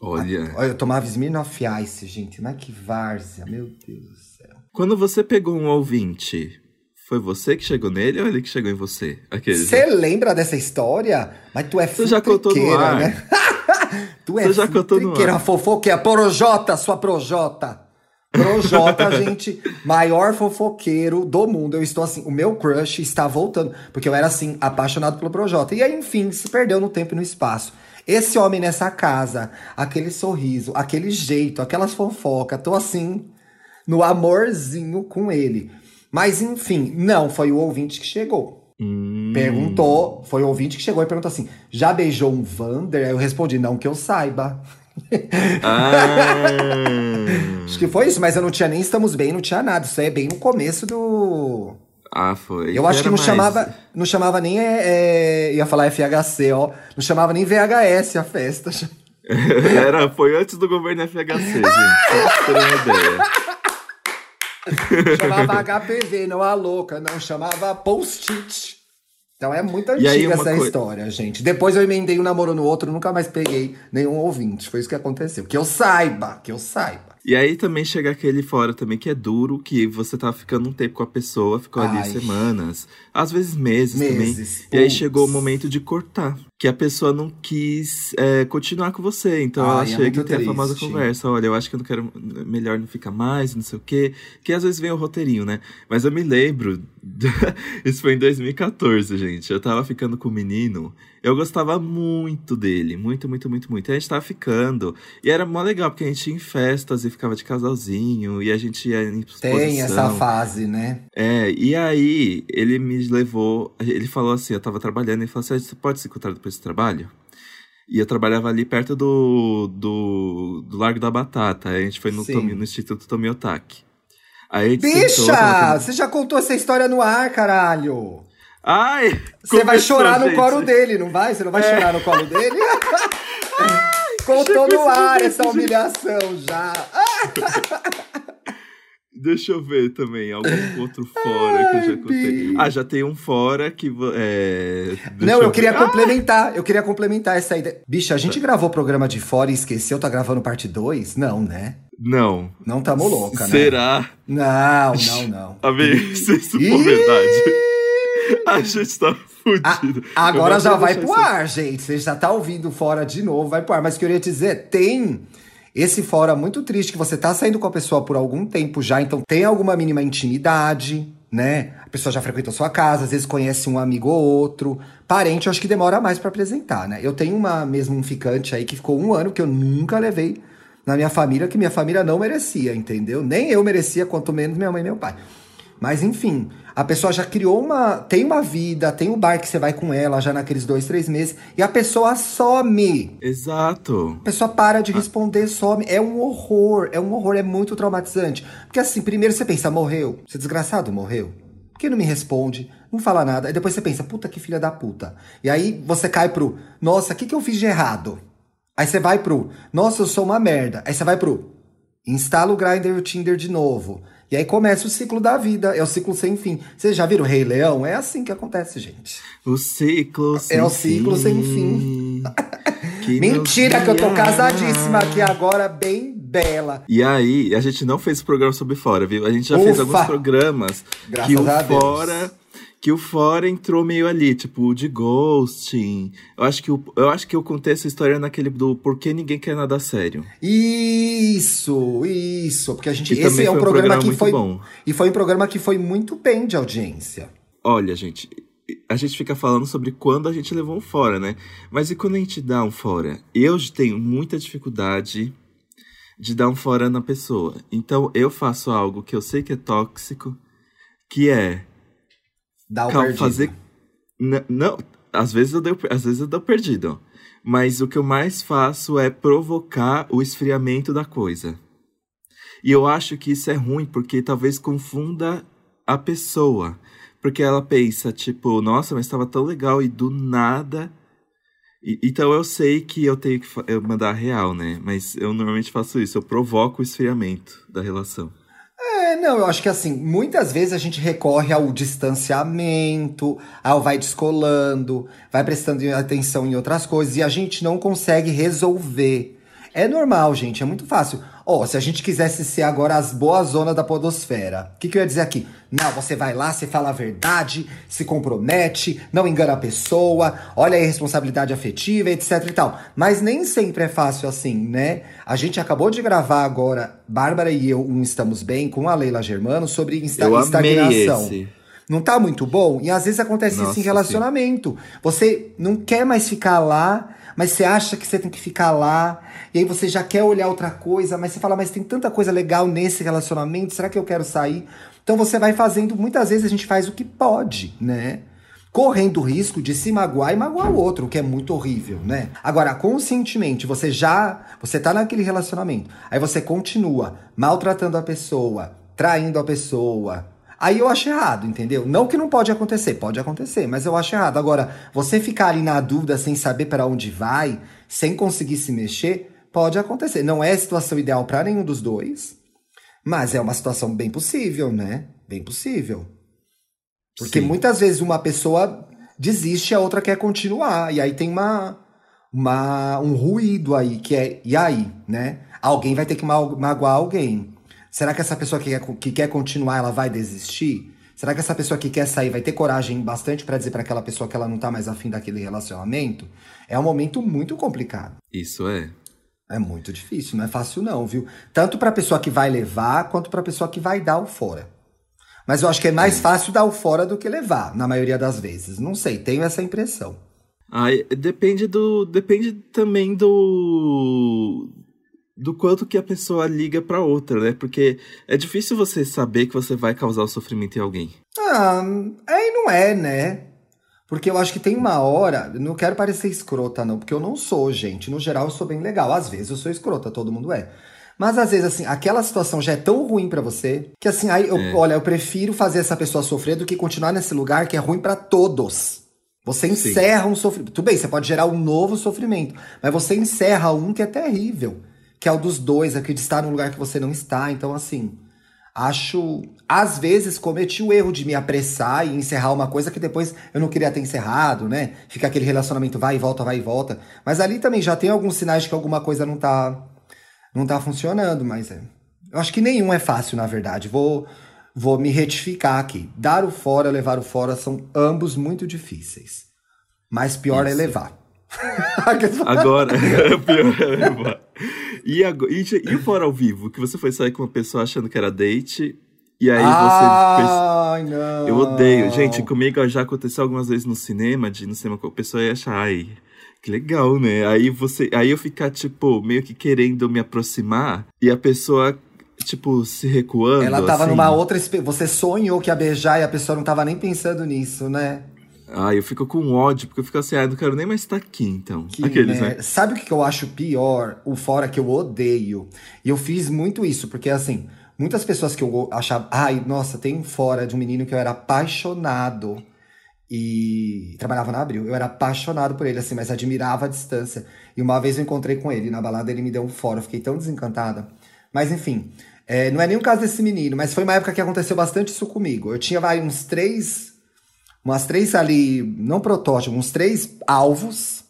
Olha. Olha, eu tomava Smirnoff Ice, gente. Mas que várzea, meu Deus do céu. Quando você pegou um ouvinte, foi você que chegou nele ou ele que chegou em você? Você lembra dessa história? Mas tu é Você já contou no ar. né? tu é Você já contou no ar. fofoqueira. Projota, sua projota. Projota, gente, maior fofoqueiro do mundo. Eu estou assim, o meu crush está voltando. Porque eu era assim, apaixonado pelo Projota. E aí, enfim, se perdeu no tempo e no espaço. Esse homem nessa casa, aquele sorriso, aquele jeito, aquelas fofocas, tô assim, no amorzinho com ele. Mas enfim, não, foi o ouvinte que chegou. Hum. Perguntou, foi o ouvinte que chegou e perguntou assim: já beijou um Vander? Aí eu respondi, não que eu saiba. Ah. Acho que foi isso, mas eu não tinha nem estamos bem, não tinha nada. Isso aí é bem no começo do. ah, foi. Eu acho que não mais- chamava. Não chamava nem. É, é, ia falar FHC, ó. Não chamava nem VHS a festa. Era, foi antes do governo FHC, gente. Só pra ter uma ideia. Chamava HPV, não a louca, não. Chamava Post-it. Então é muito aí, antiga uma essa coi- história, gente. Depois eu emendei um namoro no outro, nunca mais peguei nenhum ouvinte. Foi isso que aconteceu. Que eu saiba, que eu saiba. E aí também chega aquele fora também que é duro, que você tá ficando um tempo com a pessoa, ficou ali Ai. semanas, às vezes meses, Meses, também. E aí chegou o momento de cortar. Que a pessoa não quis é, continuar com você. Então Ai, ela é chega e tem a famosa conversa. Olha, eu acho que eu não quero. Melhor não ficar mais, não sei o quê. Que às vezes vem o roteirinho, né? Mas eu me lembro. Isso foi em 2014, gente. Eu tava ficando com o menino. Eu gostava muito dele. Muito, muito, muito, muito. E a gente tava ficando. E era mó legal, porque a gente ia em festas e ficava de casalzinho. E a gente ia em exposição. Tem essa fase, né? É, e aí ele me levou, ele falou assim, eu tava trabalhando, ele falou assim, "Ah, você pode se encontrar depois do trabalho? E eu trabalhava ali perto do, do, do Largo da Batata, aí a gente foi no. Tomi- no Instituto Tomiotaki. Aí Bicha! Você já contou essa história no ar, caralho! Ai! Você vai chorar no gente. colo dele, não vai? Você não vai É. chorar no colo dele? Contou no esse ar essa humilhação já. Deixa eu ver também, algum outro fora que eu já contei. Ah, já tem um fora que... É, Não, eu ver. queria complementar, eu queria complementar essa ideia. Bicha, a gente gravou o programa de fora e esqueceu, tá gravando parte 2? Não, né? Não. Não tamo louca, né? Será? Não, não, não. Amigo, se isso for verdade, a gente tá A- fudido. agora Eu já vai pro isso- ar, gente. Você já tá ouvindo fora de novo, vai pro ar. Mas eu queria dizer, tem esse fora muito triste que você tá saindo com a pessoa por algum tempo já, então tem alguma mínima intimidade, né? A pessoa já frequentou sua casa, às vezes conhece um amigo ou outro. Parente, eu acho que demora mais pra apresentar, né? Eu tenho uma mesmo um ficante aí que ficou um ano que eu nunca levei na minha família, que minha família não merecia, entendeu? Nem eu merecia, quanto menos minha mãe e meu pai. Mas enfim, a pessoa já criou uma. Tem uma vida, tem o bar que você vai com ela já naqueles dois, três meses, e a pessoa some. Exato. A pessoa para de responder, some. É um horror, é um horror, é muito traumatizante. Porque assim, primeiro você pensa, morreu. Esse desgraçado morreu. Por que não me responde? Não fala nada. Aí depois você pensa, puta que filha da puta. E aí você cai pro, nossa, o que, que eu fiz de errado? Aí você vai pro, nossa, eu sou uma merda. Aí você vai pro, instala o Grindr e o Tinder de novo. E aí começa o ciclo da vida, é o ciclo sem fim. Vocês já viram o Rei Leão? É assim que acontece, gente. O ciclo sem É o ciclo sem fim. que Mentira que eu tô casadíssima aqui agora, bem bela. E aí, a gente não fez programa sobre fora, viu? A gente já fez Ufa! alguns programas Graças que o a Deus. Que o fora entrou meio ali, tipo, de ghosting. Eu acho que o, eu acho que eu contei essa história naquele do por que ninguém quer nada sério. Isso, isso. Porque a gente. Que esse é um foi um programa, programa que muito foi. bom. E foi um programa que foi muito bem de audiência. Olha, gente, a gente fica falando sobre quando a gente levou um fora, né? Mas e quando a gente dá um fora? Eu tenho muita dificuldade de dar um fora na pessoa. Então eu faço algo que eu sei que é tóxico, que é Dá o fazer não, às vezes eu dou, às vezes eu dou perdido. Mas o que eu mais faço é provocar o esfriamento da coisa. E eu acho que isso é ruim porque talvez confunda a pessoa. Porque ela pensa, tipo, nossa, mas estava tão legal e do nada. E, então eu sei que eu tenho que eu mandar real, né? Mas eu normalmente faço isso, eu provoco o esfriamento da relação. Não, eu acho que assim, muitas vezes a gente recorre ao distanciamento, ao vai descolando, vai prestando atenção em outras coisas e a gente não consegue resolver. É normal, gente, é muito fácil. Ó, oh, se a gente quisesse ser agora as boas zonas da podosfera, o que, que eu ia dizer aqui? Não, você vai lá, você fala a verdade, se compromete, não engana a pessoa, olha a responsabilidade afetiva, etc e tal. Mas nem sempre é fácil assim, né? A gente acabou de gravar agora, Bárbara e eu, um Estamos Bem, com a Leila Germano, sobre insta eu estagnação. Esse. Não tá muito bom? E às vezes acontece Nossa, isso em relacionamento. Sim. Você não quer mais ficar lá mas você acha que você tem que ficar lá, e aí você já quer olhar outra coisa, mas você fala, mas tem tanta coisa legal nesse relacionamento, será que eu quero sair? Então você vai fazendo, muitas vezes a gente faz o que pode, né? Correndo o risco de se magoar e magoar o outro, o que é muito horrível, né? Agora, conscientemente, você já. Você tá naquele relacionamento, aí você continua maltratando a pessoa, traindo a pessoa, Aí eu acho errado, entendeu? Não que não pode acontecer, pode acontecer, mas eu acho errado. Agora, você ficar ali na dúvida sem saber para onde vai, sem conseguir se mexer, pode acontecer. Não é a situação ideal para nenhum dos dois, mas é uma situação bem possível, né? Bem possível. Porque Sim. muitas vezes uma pessoa desiste, a outra quer continuar, e aí tem uma, uma um ruído aí que é e aí, né? Alguém vai ter que magoar alguém. Será que essa pessoa que quer, que quer continuar, ela vai desistir? Será que essa pessoa que quer sair vai ter coragem bastante para dizer para aquela pessoa que ela não tá mais afim daquele relacionamento? É um momento muito complicado. Isso é. É muito difícil, não é fácil não, viu? Tanto para a pessoa que vai levar, quanto para a pessoa que vai dar o fora. Mas eu acho que é mais é. fácil dar o fora do que levar, na maioria das vezes. Não sei, tenho essa impressão. Ah, depende do. Depende também do do quanto que a pessoa liga para outra, né? Porque é difícil você saber que você vai causar o sofrimento em alguém. Ah, aí não é, né? Porque eu acho que tem uma hora, não quero parecer escrota não, porque eu não sou, gente. No geral eu sou bem legal. Às vezes eu sou escrota, todo mundo é. Mas às vezes, assim, aquela situação já é tão ruim para você que, assim, aí eu, é. olha, eu prefiro fazer essa pessoa sofrer do que continuar nesse lugar que é ruim para todos. Você encerra Sim. um sofrimento. Tudo bem, você pode gerar um novo sofrimento, mas você encerra um que é terrível que é o dos dois, aqui de estar num lugar que você não está. Então, assim, acho. Às vezes cometi o erro de me apressar e encerrar uma coisa que depois eu não queria ter encerrado, né? Fica aquele relacionamento vai e volta, vai e volta. Mas ali também já tem alguns sinais de que alguma coisa não tá. Não tá funcionando, mas é. Eu acho que nenhum é fácil, na verdade. Vou, vou me retificar aqui. Dar o fora, levar o fora são ambos muito difíceis. Mas pior é Isso. é levar. Agora, é pior. E, agora, e, e fora ao vivo? Que você foi sair com uma pessoa achando que era date e aí Ai, você. não. Eu odeio. Gente, comigo já aconteceu algumas vezes no cinema, de no cinema com a pessoa ia achar, ai, que legal, né? Aí você. Aí eu ficar, tipo, meio que querendo me aproximar e a pessoa. Tipo, se recuando. Ela tava assim. numa outra. Você sonhou que ia beijar e a pessoa não tava nem pensando nisso, né? Ah, eu fico com ódio, porque eu fico assim, ah, não quero nem mais estar aqui, então. Que, Aqueles, né? né? Sabe o que eu acho pior? O fora que eu odeio. E eu fiz muito isso, porque assim, muitas pessoas que eu achava, ai, nossa, tem um fora de um menino que eu era apaixonado. E trabalhava na Abril. Eu era apaixonado por ele, assim, mas admirava a distância. E uma vez eu encontrei com ele na balada, ele me deu um fora. Eu fiquei tão desencantada. Mas enfim, é, não é nem o caso desse menino, mas foi uma época que aconteceu bastante isso comigo. Eu tinha, vai, uns três umas três ali, não protótipos, uns três alvos.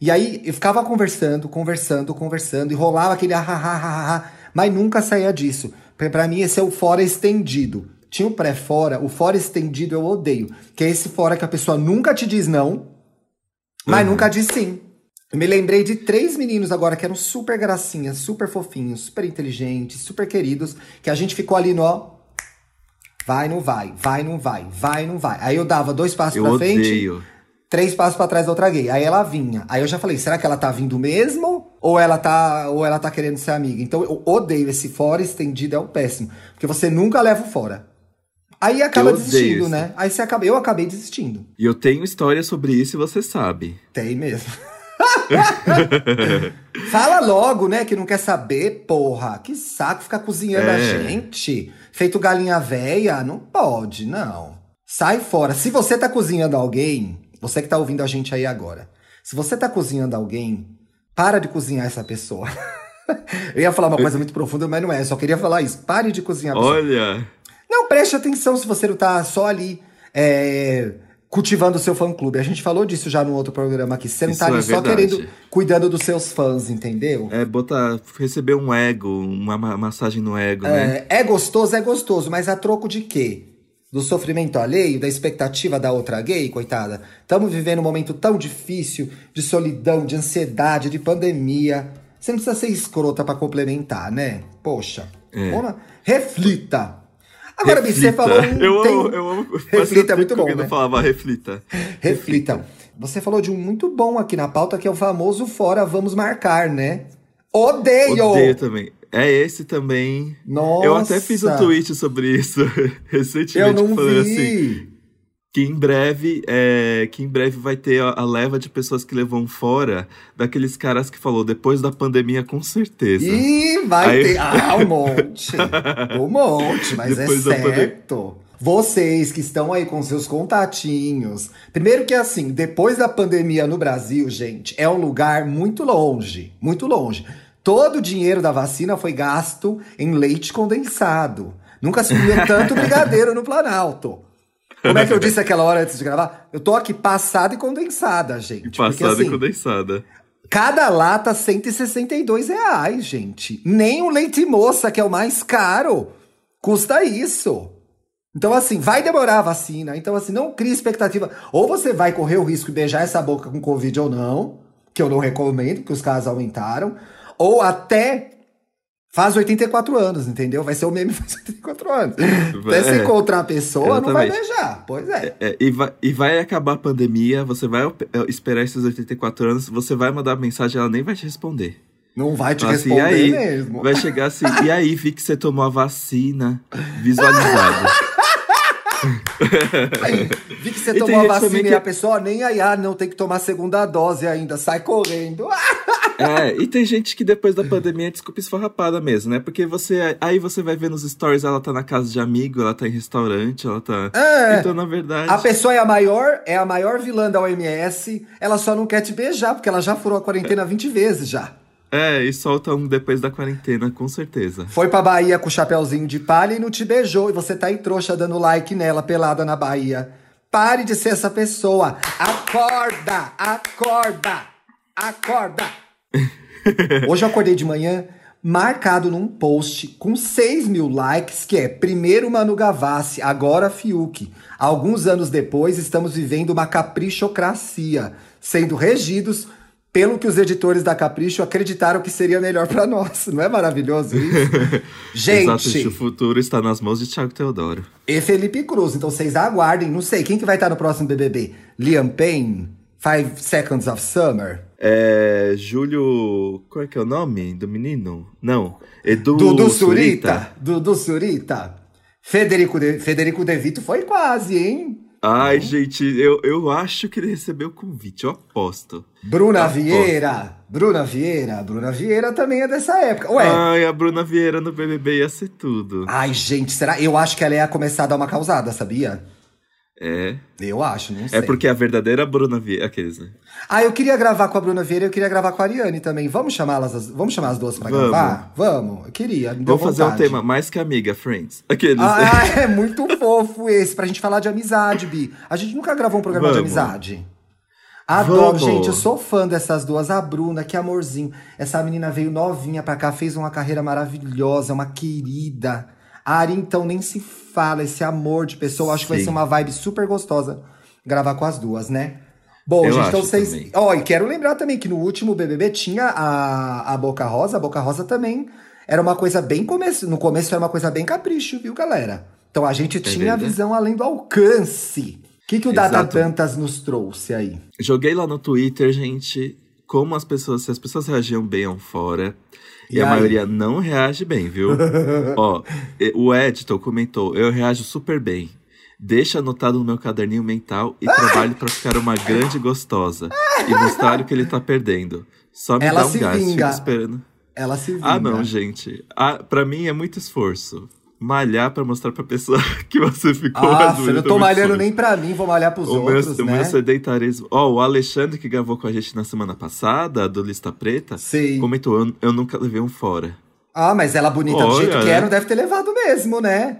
E aí eu ficava conversando, conversando, conversando, e rolava aquele ah, ah, ah, ah, mas nunca saía disso. Para mim, esse é o fora estendido. Tinha o pré-fora, o fora estendido eu odeio. Que é esse fora que a pessoa nunca te diz não, mas uhum. nunca diz sim. Eu me lembrei de três meninos agora que eram super gracinhas, super fofinhos, super inteligentes, super queridos, que a gente ficou ali no Vai, não vai, vai, não vai, vai, não vai. Aí eu dava dois passos Eu pra odeio. frente, três passos pra trás da outra gay. Aí ela vinha. Aí eu já falei, será que ela tá vindo mesmo? Ou ela tá, ou ela tá querendo ser amiga? Então eu odeio esse fora estendido, é o péssimo. Porque você nunca leva o fora. Aí acaba desistindo, isso. né? Aí você acaba, eu acabei desistindo. E eu tenho história sobre isso e você sabe. Tem mesmo. Fala logo, né? Que não quer saber, porra. Que saco ficar cozinhando a É. gente. Feito galinha véia. Não pode, não. Sai fora. Se você tá cozinhando alguém, você que tá ouvindo a gente aí agora. Se você tá cozinhando alguém, para de cozinhar essa pessoa. Eu ia falar uma coisa muito profunda, mas não é. Eu só queria falar isso. Pare de cozinhar a pessoa. Olha, Não, preste atenção se você não tá só ali é, cultivando o seu fã-clube. A gente falou disso já no outro programa aqui. Você não Isso tá ali é só verdade. querendo, cuidando dos seus fãs, entendeu? é botar, receber um ego, uma ma- massagem no ego, né? É, é gostoso, é gostoso, mas a troco de quê? Do sofrimento alheio, da expectativa da outra gay, coitada? Estamos vivendo um momento tão difícil de solidão, de ansiedade, de pandemia. Você não precisa ser escrota pra complementar, né? Poxa. É. Vamos- Reflita. Agora, Bi, você falou. um- Eu tem- amo, eu amo. Reflita é muito bom, né? falava reflita. Reflita. Você falou de um muito bom aqui na pauta, que é o famoso Fora Vamos Marcar, né? Odeio! Odeio também. É esse também. Nossa! Eu até fiz um tweet sobre isso recentemente, Eu não falando vi! assim. Que em breve, é, que em breve vai ter a, leva de pessoas que levam fora daqueles caras que falou depois da pandemia, com certeza. Ih, vai Aí- ter. Ah, um monte. Um monte, mas Depois é da pandemia. certo. Vocês que estão aí com seus contatinhos. Primeiro que assim, depois da pandemia no Brasil, gente, é um lugar muito longe. Muito longe. Todo o dinheiro da vacina foi gasto em leite condensado. Nunca se comeu tanto brigadeiro no Planalto. Como é que eu disse aquela hora antes de gravar? Eu tô aqui passada e condensada, gente. porque, Passada assim, e condensada. Cada lata, 162 reais, gente. Nem o leite moça, que é o mais caro, custa isso. Então, assim, vai demorar a vacina. Então, assim, não crie expectativa. Ou você vai correr o risco de beijar essa boca com Covid ou não, que eu não recomendo, porque os casos aumentaram. Ou até faz 84 anos, entendeu? Vai ser o meme faz 84 anos. Até você É, encontrar a pessoa, não vai exatamente. beijar. Pois é. É, e, vai, e vai acabar a pandemia, você vai é, esperar esses 84 anos, você vai mandar mensagem, ela nem vai te responder. Não vai te Fala assim, responder e aí? mesmo. Vai chegar assim, e aí, vi que você tomou a vacina visualizado. Vi que você E tomou a vacina e a pessoa nem aí, ah, não tem que tomar a segunda dose ainda, sai correndo. É, e tem gente que depois da pandemia é desculpa esfarrapada mesmo, né? Porque você. Aí você vai ver nos stories, ela tá na casa de amigo, ela tá em restaurante, ela tá. É. Então, na verdade. A pessoa é a maior, é a maior vilã da OMS, ela só não quer te beijar, porque ela já furou a quarentena 20 vezes já. É, e solta um depois da quarentena, com certeza. Foi pra Bahia com o chapéuzinho de palha e não te beijou, e você tá aí trouxa dando like nela, pelada na Bahia. Pare de ser essa pessoa. Acorda! Acorda! Acorda! Hoje eu acordei de manhã marcado num post com 6 mil likes, que é primeiro Manu Gavassi, agora Fiuk. Alguns anos depois, estamos vivendo uma caprichocracia, sendo regidos pelo que os editores da Capricho acreditaram que seria melhor pra nós. Não é maravilhoso isso? Exato, Gente, o futuro está nas mãos de Thiago Teodoro. e Felipe Cruz. Então vocês aguardem. Não sei, quem que vai estar no próximo BBB? Liam Payne? Five Seconds of Summer? É. Júlio. Qual é que é o nome do menino? Não. Edu. Dudu Surita? Dudu Surita? Federico de, Federico De Vito foi quase, hein? Ai, gente, eu, eu acho que ele recebeu o convite, eu aposto. Bruna Aposto. Vieira. Bruna Vieira. Bruna Vieira também é dessa época. Ué. Ai, a Bruna Vieira no BBB ia ser tudo. Ai, gente, será? Eu acho que ela ia começar a dar uma causada, sabia? É. Eu acho, não sei. É porque a verdadeira Bruna Vieira. Aqueles, né? Ah, eu queria gravar com a Bruna Vieira e eu queria gravar com a Ariane também. Vamos chamá-las, as- vamos chamar as duas pra Vamos. gravar? Vamos, eu queria. Vamos fazer um tema mais que amiga, Friends. Aqueles. Ah, é muito fofo esse, pra gente falar de amizade, Bi. A gente nunca gravou um programa de Vamos. amizade. Adoro, Vamos. gente, eu sou fã dessas duas. A Bruna, que amorzinho. Essa menina veio novinha pra cá, fez uma carreira maravilhosa, uma querida. A Ari, então, nem se fala, esse amor de pessoa. Acho que vai Sim. ser uma vibe super gostosa gravar com as duas, né? Bom, Eu gente, então vocês. Ó, e quero lembrar também que no último BBB tinha a, a Boca Rosa. A Boca Rosa também era uma coisa bem começo. No começo era uma coisa bem capricho, viu, galera? Então a gente é tinha a visão além do alcance. O que, que o Data Tantas nos trouxe aí? Joguei lá no Twitter, gente, como as pessoas, se as pessoas reagiam bem ou fora. E, e a maioria não reage bem, viu? Ó, o Editor comentou: eu reajo super bem. Deixa anotado no meu caderninho mental e trabalho para ficar uma grande gostosa e mostrar o que ele tá perdendo. Só me Ela dá um gás, fico esperando. Ela se vinga. Ah, não, gente. Ah, para mim é muito esforço malhar para mostrar pra pessoa que você ficou ah, azul. Eu não tô malhando sonho. nem pra mim, vou malhar pros o outros, meu, né? O meu sedentarismo... Ó, oh, o Alexandre que gravou com a gente na semana passada, do Lista Preta, Sim. comentou, eu, eu nunca levei um fora. Ah, mas ela bonita Olha, do jeito que é, não deve ter levado mesmo, né?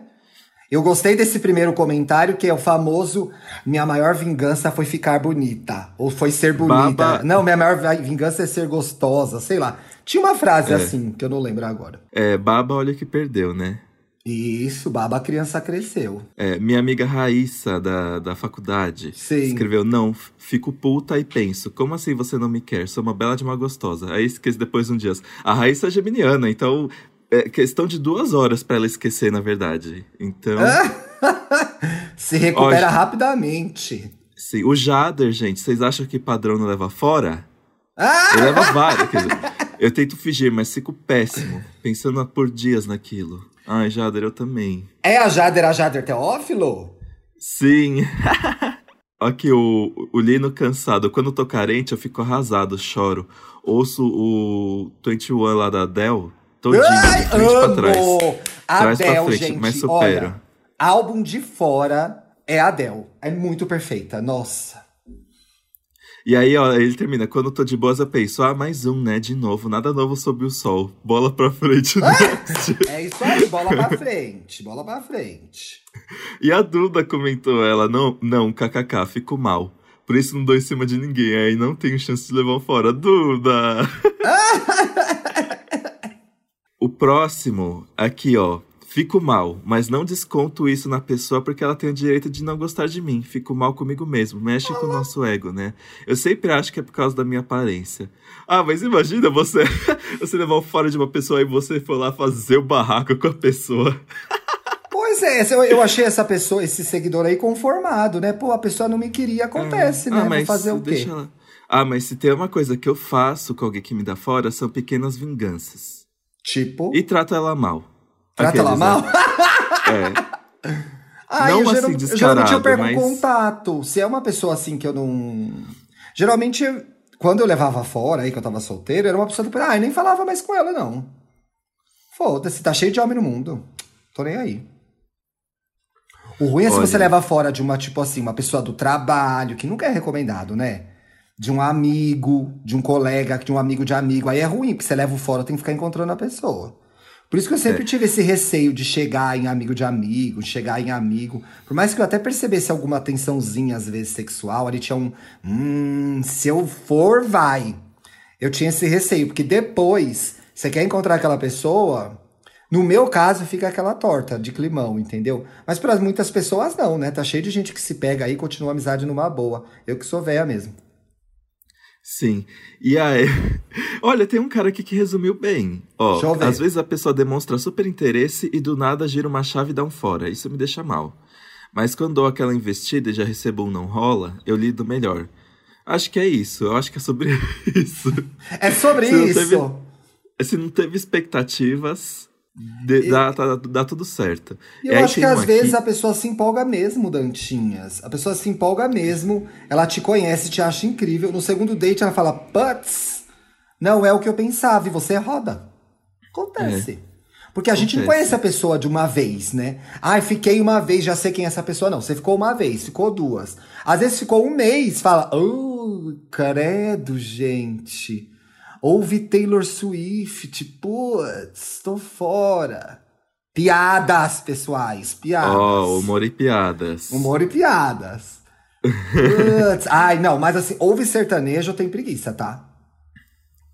Eu gostei desse primeiro comentário, que é o famoso Minha maior vingança foi ficar bonita. Ou foi ser bonita. Baba... Não, minha maior vingança é ser gostosa, sei lá. Tinha uma frase é. assim, que eu não lembro agora. É, baba olha que perdeu, né? Isso, Baba a criança cresceu. É, minha amiga Raíssa, da, da faculdade, Sim. escreveu: Não, fico puta e penso, como assim você não me quer? Sou uma bela de uma gostosa. Aí esqueci depois de um dia. A Raíssa é geminiana, então é questão de duas horas para ela esquecer, na verdade. Então. Se recupera Ó, rapidamente. Sim, o Jader, gente, vocês acham que padrão não leva fora? Ah! Ele leva várias, quer dizer, eu tento fingir, mas fico péssimo, pensando por dias naquilo. Ai, Jader, eu também. É a Jader, a Jader Teófilo? Sim. Aqui, o, o Lino cansado. Quando tô carente, eu fico arrasado, choro. Ouço o 21 lá da Adele, todinho, Ai, de frente amo! pra trás. Adele, pra frente, gente, mas supero. Olha, álbum de fora é Adele. É muito perfeita, nossa. E aí, ó, ele termina. Quando eu tô de boas, eu penso, ah, mais um, né? De novo, nada novo sob o sol. Bola pra frente. é isso aí, bola pra frente, bola pra frente. E a Duda comentou, ela, não, não, kkk, fico mal. Por isso não dou em cima de ninguém, aí não tenho chance de levar um fora. Duda! o próximo, aqui, ó. Fico mal, mas não desconto isso na pessoa porque ela tem o direito de não gostar de mim. Fico mal comigo mesmo. Mexe com o nosso ego, né? Eu sempre acho que é por causa da minha aparência. Ah, mas imagina você, você levar fora de uma pessoa e você for lá fazer o barraco com a pessoa. Pois é, eu, achei essa pessoa, esse seguidor aí conformado, né? Pô, a pessoa não me queria, acontece, é. né? Ah, mas Vou fazer o quê? Ela... Ah, mas se tem uma coisa que eu faço com alguém que me dá fora, são pequenas vinganças. Tipo? E trato ela mal. Trata ela mal? É. Ai, não eu assim, geral, Geralmente eu perco mas... contato. Se é uma pessoa assim que eu não. Geralmente, quando eu levava fora aí, que eu tava solteiro, era uma pessoa que. Ai, nem falava mais com ela, não. Foda-se, tá cheio de homem no mundo. Tô nem aí. O ruim é se Olha. você leva fora de uma, tipo assim, uma pessoa do trabalho, que nunca é recomendado, né? De um amigo, de um colega, de um amigo de amigo. Aí é ruim, porque você leva fora, tem que ficar encontrando a pessoa. Por isso que eu sempre é. tive esse receio de chegar em amigo de amigo, chegar em amigo. Por mais que eu até percebesse alguma tensãozinha, às vezes, sexual, ali tinha um. Hum, se eu for, vai. Eu tinha esse receio, porque depois, você quer encontrar aquela pessoa. No meu caso, fica aquela torta de climão, entendeu? Mas para muitas pessoas, não, né? Tá cheio de gente que se pega aí e continua a amizade numa boa. Eu que sou véia mesmo. Sim. E aí. Olha, tem um cara aqui que resumiu bem. Ó, às vezes a pessoa demonstra super interesse e do nada gira uma chave e dá um fora. Isso me deixa mal. Mas quando dou aquela investida e já recebo um não rola, eu lido melhor. Acho que é isso. Eu acho que é sobre isso. É sobre se isso. Teve, se não teve expectativas, de, dá, tá, dá tudo certo. E eu acho que às aqui... vezes a pessoa se empolga mesmo, Dantinhas. A pessoa se empolga mesmo, ela te conhece, te acha incrível. No segundo date ela fala, putz, não é o que eu pensava, e você roda. Acontece. É. Porque a Acontece. gente não conhece a pessoa de uma vez, né? Ai, fiquei uma vez, já sei quem é essa pessoa. Não, você ficou uma vez, ficou duas. Às vezes ficou um mês, fala, oh, credo, gente. Ouve Taylor Swift, putz, tô fora. Piadas, pessoais, piadas. Oh, humor e piadas. Humor e piadas. Putz. Ai, não, mas assim, ouve sertanejo, eu tenho preguiça, tá?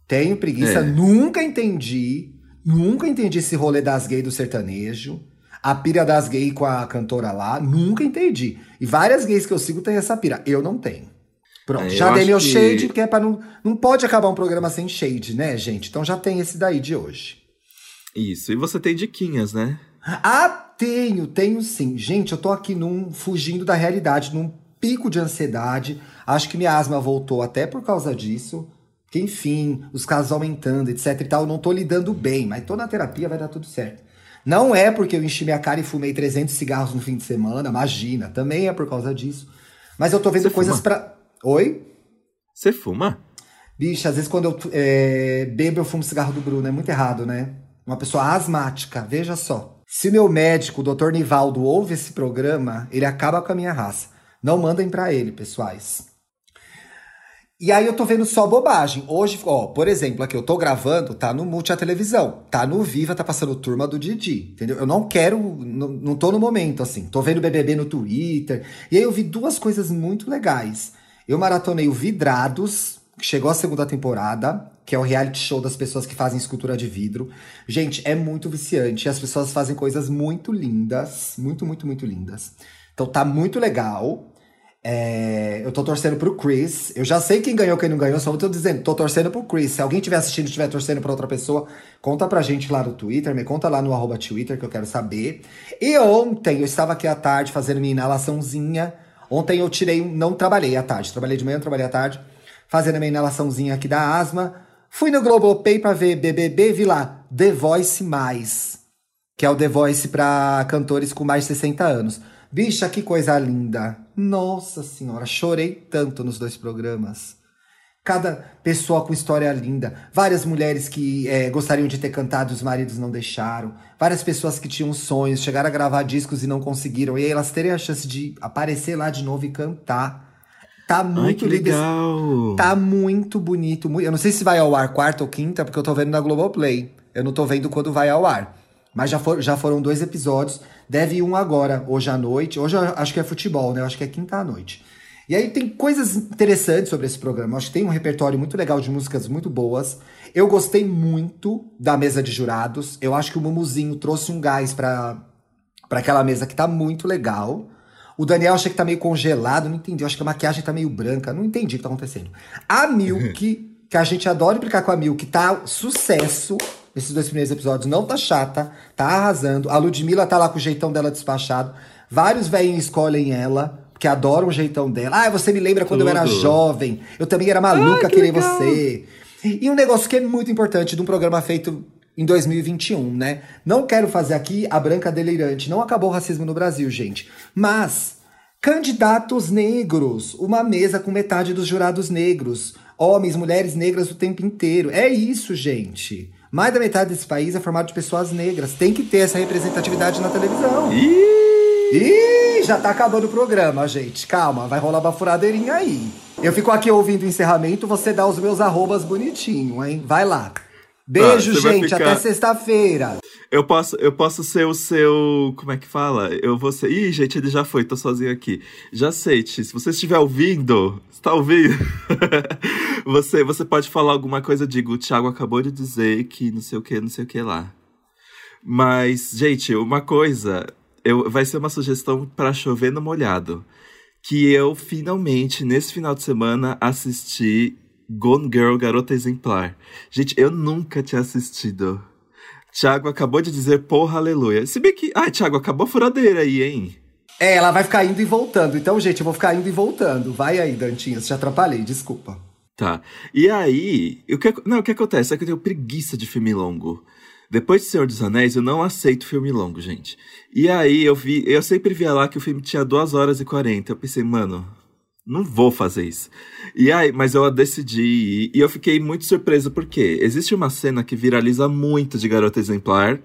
Tenho preguiça, é. nunca entendi, nunca entendi esse rolê das gays do sertanejo. A pira das gays com a cantora lá, nunca entendi. E várias gays que eu sigo têm essa pira. Eu não tenho. Pronto, é, já dei meu que... shade, porque é pra não. Não pode acabar um programa sem shade, né, gente? Então já tem esse daí de hoje. Isso, e você tem diquinhas, né? Ah, tenho, tenho sim. Gente, eu tô aqui num fugindo da realidade, num pico de ansiedade. Acho que minha asma voltou até por causa disso. Que enfim, os casos aumentando, etc e tal, eu não tô lidando bem, mas tô na terapia, vai dar tudo certo. Não é porque eu enchi minha cara e fumei 300 cigarros no fim de semana, imagina, também é por causa disso. Mas eu tô vendo Você coisas para Oi? Você fuma? Bicho, às vezes quando eu é, bebo, eu fumo cigarro do Bruno. É muito errado, né? Uma pessoa asmática, veja só. Se meu médico, o Dr. Nivaldo, ouve esse programa, ele acaba com a minha raça. Não mandem para ele, pessoais. E aí eu tô vendo só bobagem. Hoje, ó, por exemplo, aqui eu tô gravando, tá no Multi a televisão, tá no Viva, tá passando turma do Didi, entendeu? Eu não quero, não, não tô no momento assim. Tô vendo BBB no Twitter. E aí eu vi duas coisas muito legais. Eu maratonei o Vidrados, que chegou a segunda temporada, que é o reality show das pessoas que fazem escultura de vidro. Gente, é muito viciante. As pessoas fazem coisas muito lindas, muito, muito, muito lindas. Então tá muito legal. É, eu tô torcendo pro Chris. Eu já sei quem ganhou, quem não ganhou, só tô dizendo, tô torcendo pro Chris. Se alguém estiver assistindo e estiver torcendo pra outra pessoa, conta pra gente lá no Twitter, me conta lá no arroba Twitter que eu quero saber. E ontem eu estava aqui à tarde fazendo minha inalaçãozinha. Ontem eu tirei, não trabalhei à tarde, trabalhei de manhã, trabalhei à tarde, fazendo a minha inalaçãozinha aqui da asma. Fui no Globopay pra ver BBB, vi lá The Voice Mais, que é o The Voice pra cantores com mais de 60 anos. Bicha, que coisa linda. Nossa senhora, chorei tanto nos dois programas. Cada pessoa com história linda. Várias mulheres que é, gostariam de ter cantado e os maridos não deixaram. Várias pessoas que tinham sonhos, chegaram a gravar discos e não conseguiram. E aí elas terem a chance de aparecer lá de novo e cantar. Tá muito Ai, legal. Tá muito bonito. Eu não sei se vai ao ar quarta ou quinta, porque eu tô vendo na Globoplay. Eu não tô vendo quando vai ao ar. Mas já, for, já foram dois episódios. Deve ir um agora, hoje à noite. Hoje eu acho que é futebol, né? Eu acho que é quinta à noite. E aí tem coisas interessantes sobre esse programa. Eu acho que tem um repertório muito legal de músicas muito boas. Eu gostei muito da mesa de jurados. Eu acho que o Mumuzinho trouxe um gás para aquela mesa que tá muito legal. O Daniel acha que tá meio congelado, não entendi. Eu acho que a maquiagem tá meio branca, não entendi o que tá acontecendo. A Milk, que a gente adora brincar com a Milk, tá sucesso nesses dois primeiros episódios. Não tá chata, tá arrasando. A Ludmilla tá lá com o jeitão dela despachado. Vários velhinhos escolhem ela, que adoram o jeitão dela. Ah, você me lembra quando Tudo. eu era jovem. Eu também era maluca, ah, que querer você. E um negócio que é muito importante de um programa feito em 2021, né? Não quero fazer aqui a branca delirante. Não acabou o racismo no Brasil, gente. Mas candidatos negros, uma mesa com metade dos jurados negros, homens, mulheres negras o tempo inteiro. É isso, gente. Mais da metade desse país é formado de pessoas negras. Tem que ter essa representatividade na televisão. Ih! Ih, já tá acabando o programa, gente. Calma, vai rolar uma furadeirinha aí. Eu fico aqui ouvindo o encerramento, você dá os meus arrobas bonitinho, hein? Vai lá. Beijo, tá, gente. Ficar... Até sexta-feira. Eu posso, eu posso ser o seu. Como é que fala? Eu vou ser. Ih, gente, ele já foi, tô sozinho aqui. Já sei, se você estiver ouvindo, está ouvindo? você, você pode falar alguma coisa, digo, o Thiago acabou de dizer que não sei o que, não sei o que lá. Mas, gente, uma coisa, eu, vai ser uma sugestão para chover no molhado. Que eu finalmente, nesse final de semana, assisti Gone Girl, Garota Exemplar. Gente, eu nunca tinha assistido. Thiago acabou de dizer porra, aleluia. Se bem que. Ai, Thiago, acabou a furadeira aí, hein? É, ela vai ficar indo e voltando. Então, gente, eu vou ficar indo e voltando. Vai aí, Dantinhas. Te atrapalhei, desculpa. Tá. E aí, o que, não, o que acontece é que eu tenho preguiça de filme longo. Depois de Senhor dos Anéis, eu não aceito filme longo, gente. E aí, eu vi, eu sempre via lá que o filme tinha 2 horas e 40. Eu pensei, mano, não vou fazer isso. E aí, mas eu decidi ir, e eu fiquei muito surpreso porque existe uma cena que viraliza muito de Garota Exemplar,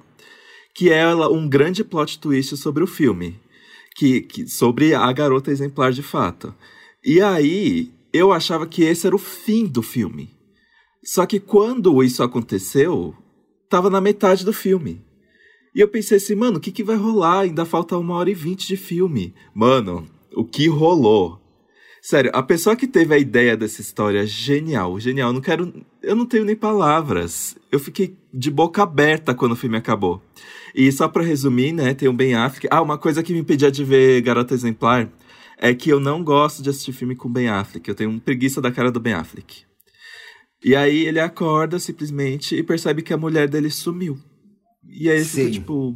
que é um grande plot twist sobre o filme que, que, sobre a garota exemplar de fato. E aí, eu achava que esse era o fim do filme. Só que quando isso aconteceu, tava na metade do filme. E eu pensei assim, mano, o que, que vai rolar? Ainda falta uma hora e vinte de filme. Mano, o que rolou? Sério, a pessoa que teve a ideia dessa história, genial, genial. Não quero. Eu não tenho nem palavras. Eu fiquei de boca aberta quando o filme acabou. E só pra resumir, né, tem o Ben Affleck. Ah, uma coisa que me impedia de ver Garota Exemplar é que eu não gosto de assistir filme com Ben Affleck. Eu tenho um preguiça da cara do Ben Affleck. E aí ele acorda simplesmente e percebe que a mulher dele sumiu. E aí ele Sim. fica tipo.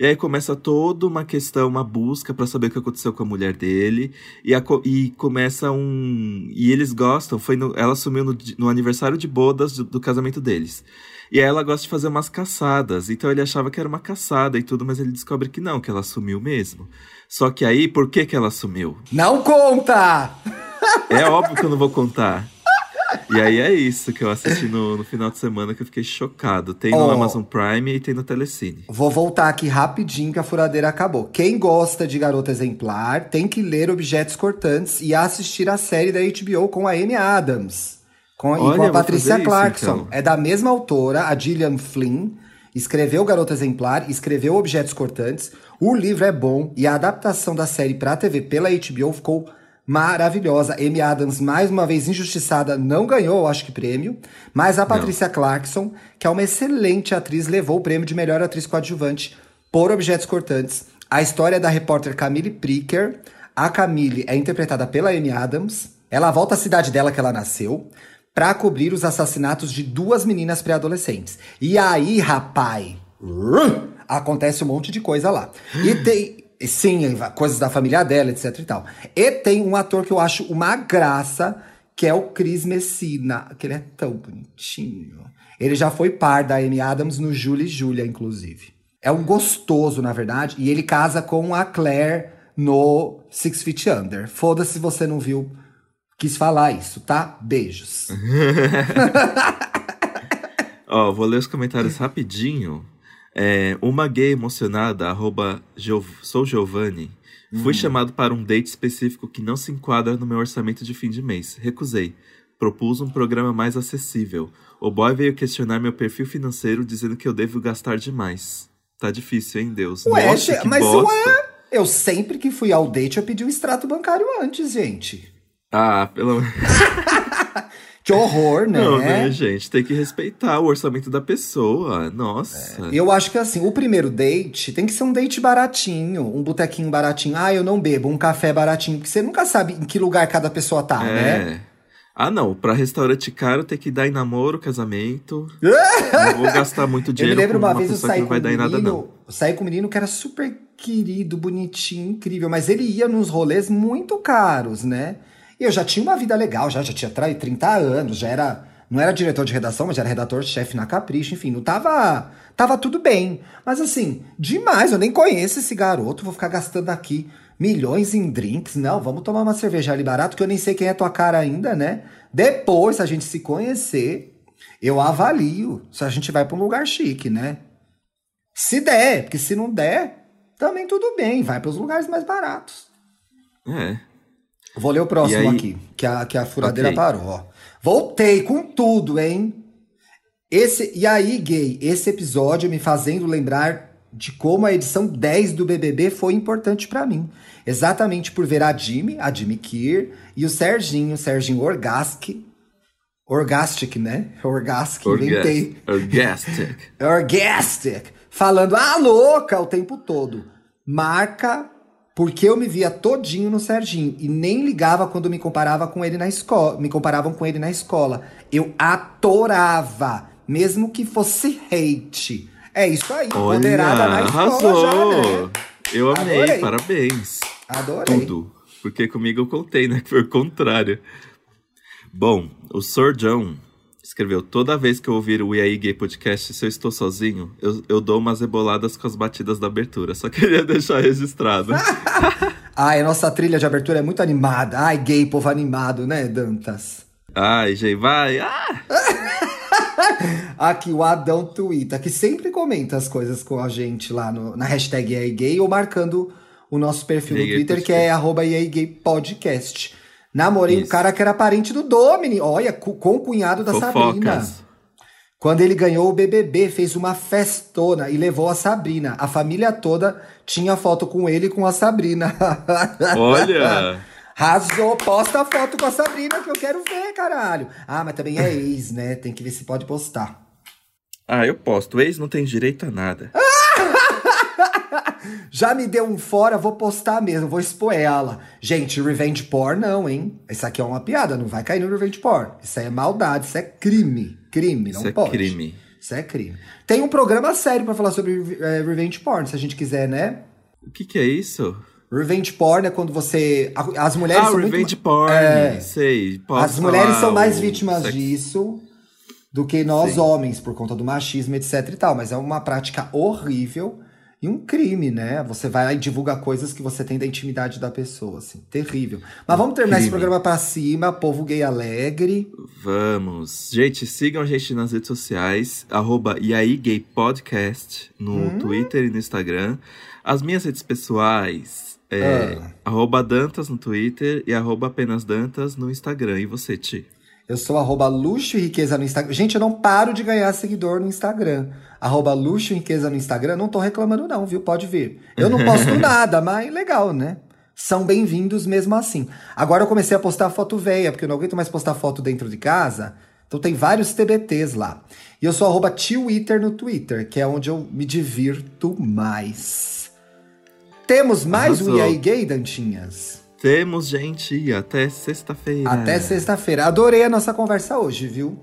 E aí começa toda uma questão, uma busca para saber o que aconteceu com a mulher dele. E, a, e começa um. E eles gostam. Foi no, ela assumiu no, no aniversário de bodas do, do, casamento deles. E aí ela gosta de fazer umas caçadas. Então ele achava que era uma caçada e tudo, mas ele descobre que não, que ela assumiu mesmo. Só que aí, por que, que ela assumiu? Não conta! É óbvio que eu não vou contar. E aí é isso que eu assisti no, no final de semana que eu fiquei chocado. Tem no oh, Amazon Prime e tem no Telecine. Vou voltar aqui rapidinho que a furadeira acabou. Quem gosta de Garota Exemplar tem que ler Objetos Cortantes e assistir a série da HBO com a Amy Adams. Com, Olha, e com a Patrícia Clarkson. Isso, então. É da mesma autora, a Gillian Flynn. Escreveu Garota Exemplar, escreveu Objetos Cortantes. O livro é bom e a adaptação da série pra TV pela HBO ficou maravilhosa. Amy Adams, mais uma vez injustiçada, não ganhou, acho que, prêmio. Mas a Patrícia Clarkson, que é uma excelente atriz, levou o prêmio de melhor atriz coadjuvante por Objetos Cortantes. A história é da repórter Camille Pricker. A Camille é interpretada pela Amy Adams. Ela volta à cidade dela que ela nasceu para cobrir os assassinatos de duas meninas pré-adolescentes. E aí, rapaz, acontece um monte de coisa lá. E tem, Sim, coisas da família dela, etc e tal. E tem um ator que eu acho uma graça, que é o Chris Messina, que ele é tão bonitinho. Ele já foi par da Amy Adams no Julie e Julia, inclusive. É um gostoso, na verdade, e ele casa com a Claire no Six Feet Under. Foda-se se você não viu, quis falar isso, tá? Beijos. Ó, oh, vou ler os comentários rapidinho. É, uma gay emocionada, arroba sou Giovanni, hum. fui chamado para um date específico que não se enquadra no meu orçamento de fim de mês. Recusei. Propus um programa mais acessível. O boy veio questionar meu perfil financeiro dizendo que eu devo gastar demais. Tá difícil, hein, Deus? Ué, Nossa, que mas bosta. ué, eu sempre que fui ao date eu pedi o um extrato bancário antes, gente. Ah, pelo menos. Que horror, né? Não, né, gente? Tem que respeitar o orçamento da pessoa. Nossa. É. Eu acho que assim, o primeiro date tem que ser um date baratinho, um botequinho baratinho. Ah, eu não bebo, um café baratinho, porque você nunca sabe em que lugar cada pessoa tá, é. né? Ah, não. Pra restaurante caro tem que dar em namoro, casamento. não vou gastar muito dinheiro. Eu me lembro uma, uma vez eu saí com um menino, nada, não. saí com um menino que era super querido, bonitinho, incrível, mas ele ia nos rolês muito caros, né? Eu já tinha uma vida legal, já, já tinha 30 anos, já era. Não era diretor de redação, mas era redator-chefe na Capricho, enfim, não tava. Tava tudo bem. Mas assim, demais, eu nem conheço esse garoto, vou ficar gastando aqui milhões em drinks. Não, vamos tomar uma cerveja ali barato, que eu nem sei quem é tua cara ainda, né? Depois, se a gente se conhecer, eu avalio se a gente vai para um lugar chique, né? Se der, porque se não der, também tudo bem, vai para os lugares mais baratos. É. Vou ler o próximo aí... aqui, que a, que a furadeira okay. parou. Ó. Voltei com tudo, hein? Esse, e aí, gay, esse episódio me fazendo lembrar de como a edição 10 do BBB foi importante para mim. Exatamente por ver a Jimmy, a Jimmy Kier, e o Serginho, o Serginho Orgastic. Orgastic, né? Orgastic, Orga inventei. Orgastic. Orgastic. Falando, ah, louca, o tempo todo. Marca porque eu me via todinho no Serginho e nem ligava quando me comparava com ele na escola, me comparavam com ele na escola. Eu atorava, mesmo que fosse hate. É isso aí, Olha, moderada na escola arrasou. já, né? Eu amei, Adorei. parabéns. Adorei. Tudo. Porque comigo eu contei, né? Que foi o contrário. Bom, o Sr. John escreveu: Toda vez que eu ouvir o E aí Gay Podcast, se eu estou sozinho, eu, eu dou umas eboladas com as batidas da abertura. Só queria deixar registrado. Ai, a nossa trilha de abertura é muito animada. Ai, gay, povo animado, né, Dantas? Ai, gente, vai! Ah! Aqui, o Adão Twitter, que sempre comenta as coisas com a gente lá no, na hashtag EAGay ou marcando o nosso perfil no Twitter, que é arroba Podcast. Namorei Isso. um cara que era parente do Domini, olha, com o cunhado da Fofocas. Sabrina. Quando ele ganhou o BBB, fez uma festona e levou a Sabrina. A família toda tinha foto com ele e com a Sabrina. Olha! Arrasou, posta a foto com a Sabrina que eu quero ver, caralho. Ah, mas também é ex, né? Tem que ver se pode postar. Ah, eu posto. Ex não tem direito a nada. Já me deu um fora, vou postar mesmo, vou expor ela. Gente, revenge porn não, hein? Isso aqui é uma piada, não vai cair no revenge porn. Isso é maldade, isso é crime. Crime, não isso pode. é crime. Isso é crime. Tem um programa sério pra falar sobre é, revenge porn, se a gente quiser, né? O que que é isso? Revenge porn é quando você. As mulheres ah, são revenge muito. porn, É. sei. posso As mulheres são mais vítimas sexo- disso do que nós Sim. homens, por conta do machismo, etc e tal. Mas é uma prática horrível e um crime, né? Você vai lá e divulga coisas que você tem da intimidade da pessoa, assim. Terrível. Mas vamos terminar esse Crime. programa pra cima, povo gay alegre. Vamos. Gente, sigam a gente nas redes sociais, arroba e aí gay podcast, no Hum. Twitter e no Instagram. As minhas redes pessoais é Ah. arroba Dantas no Twitter e arroba apenas Dantas no Instagram. E você, Ti? Eu sou arroba luxo e riqueza no Instagram. Gente, eu não paro de ganhar seguidor no Instagram. Arroba luxo e riqueza no Instagram. Não tô reclamando não, viu? Pode vir. Eu não posto nada, mas legal, né? São bem-vindos mesmo assim. Agora eu comecei a postar foto velha, porque eu não aguento mais postar foto dentro de casa. Então tem vários TBTs lá. E eu sou arroba Twitter no Twitter, que é onde eu me divirto mais. Temos mais um Arrasou. E aí Gay, Dantinhas? Temos, gente, até sexta-feira. Até sexta-feira. Adorei a nossa conversa hoje, viu?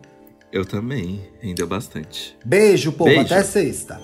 Eu também, rendeu bastante. Beijo, povo. Beijo. Até sexta.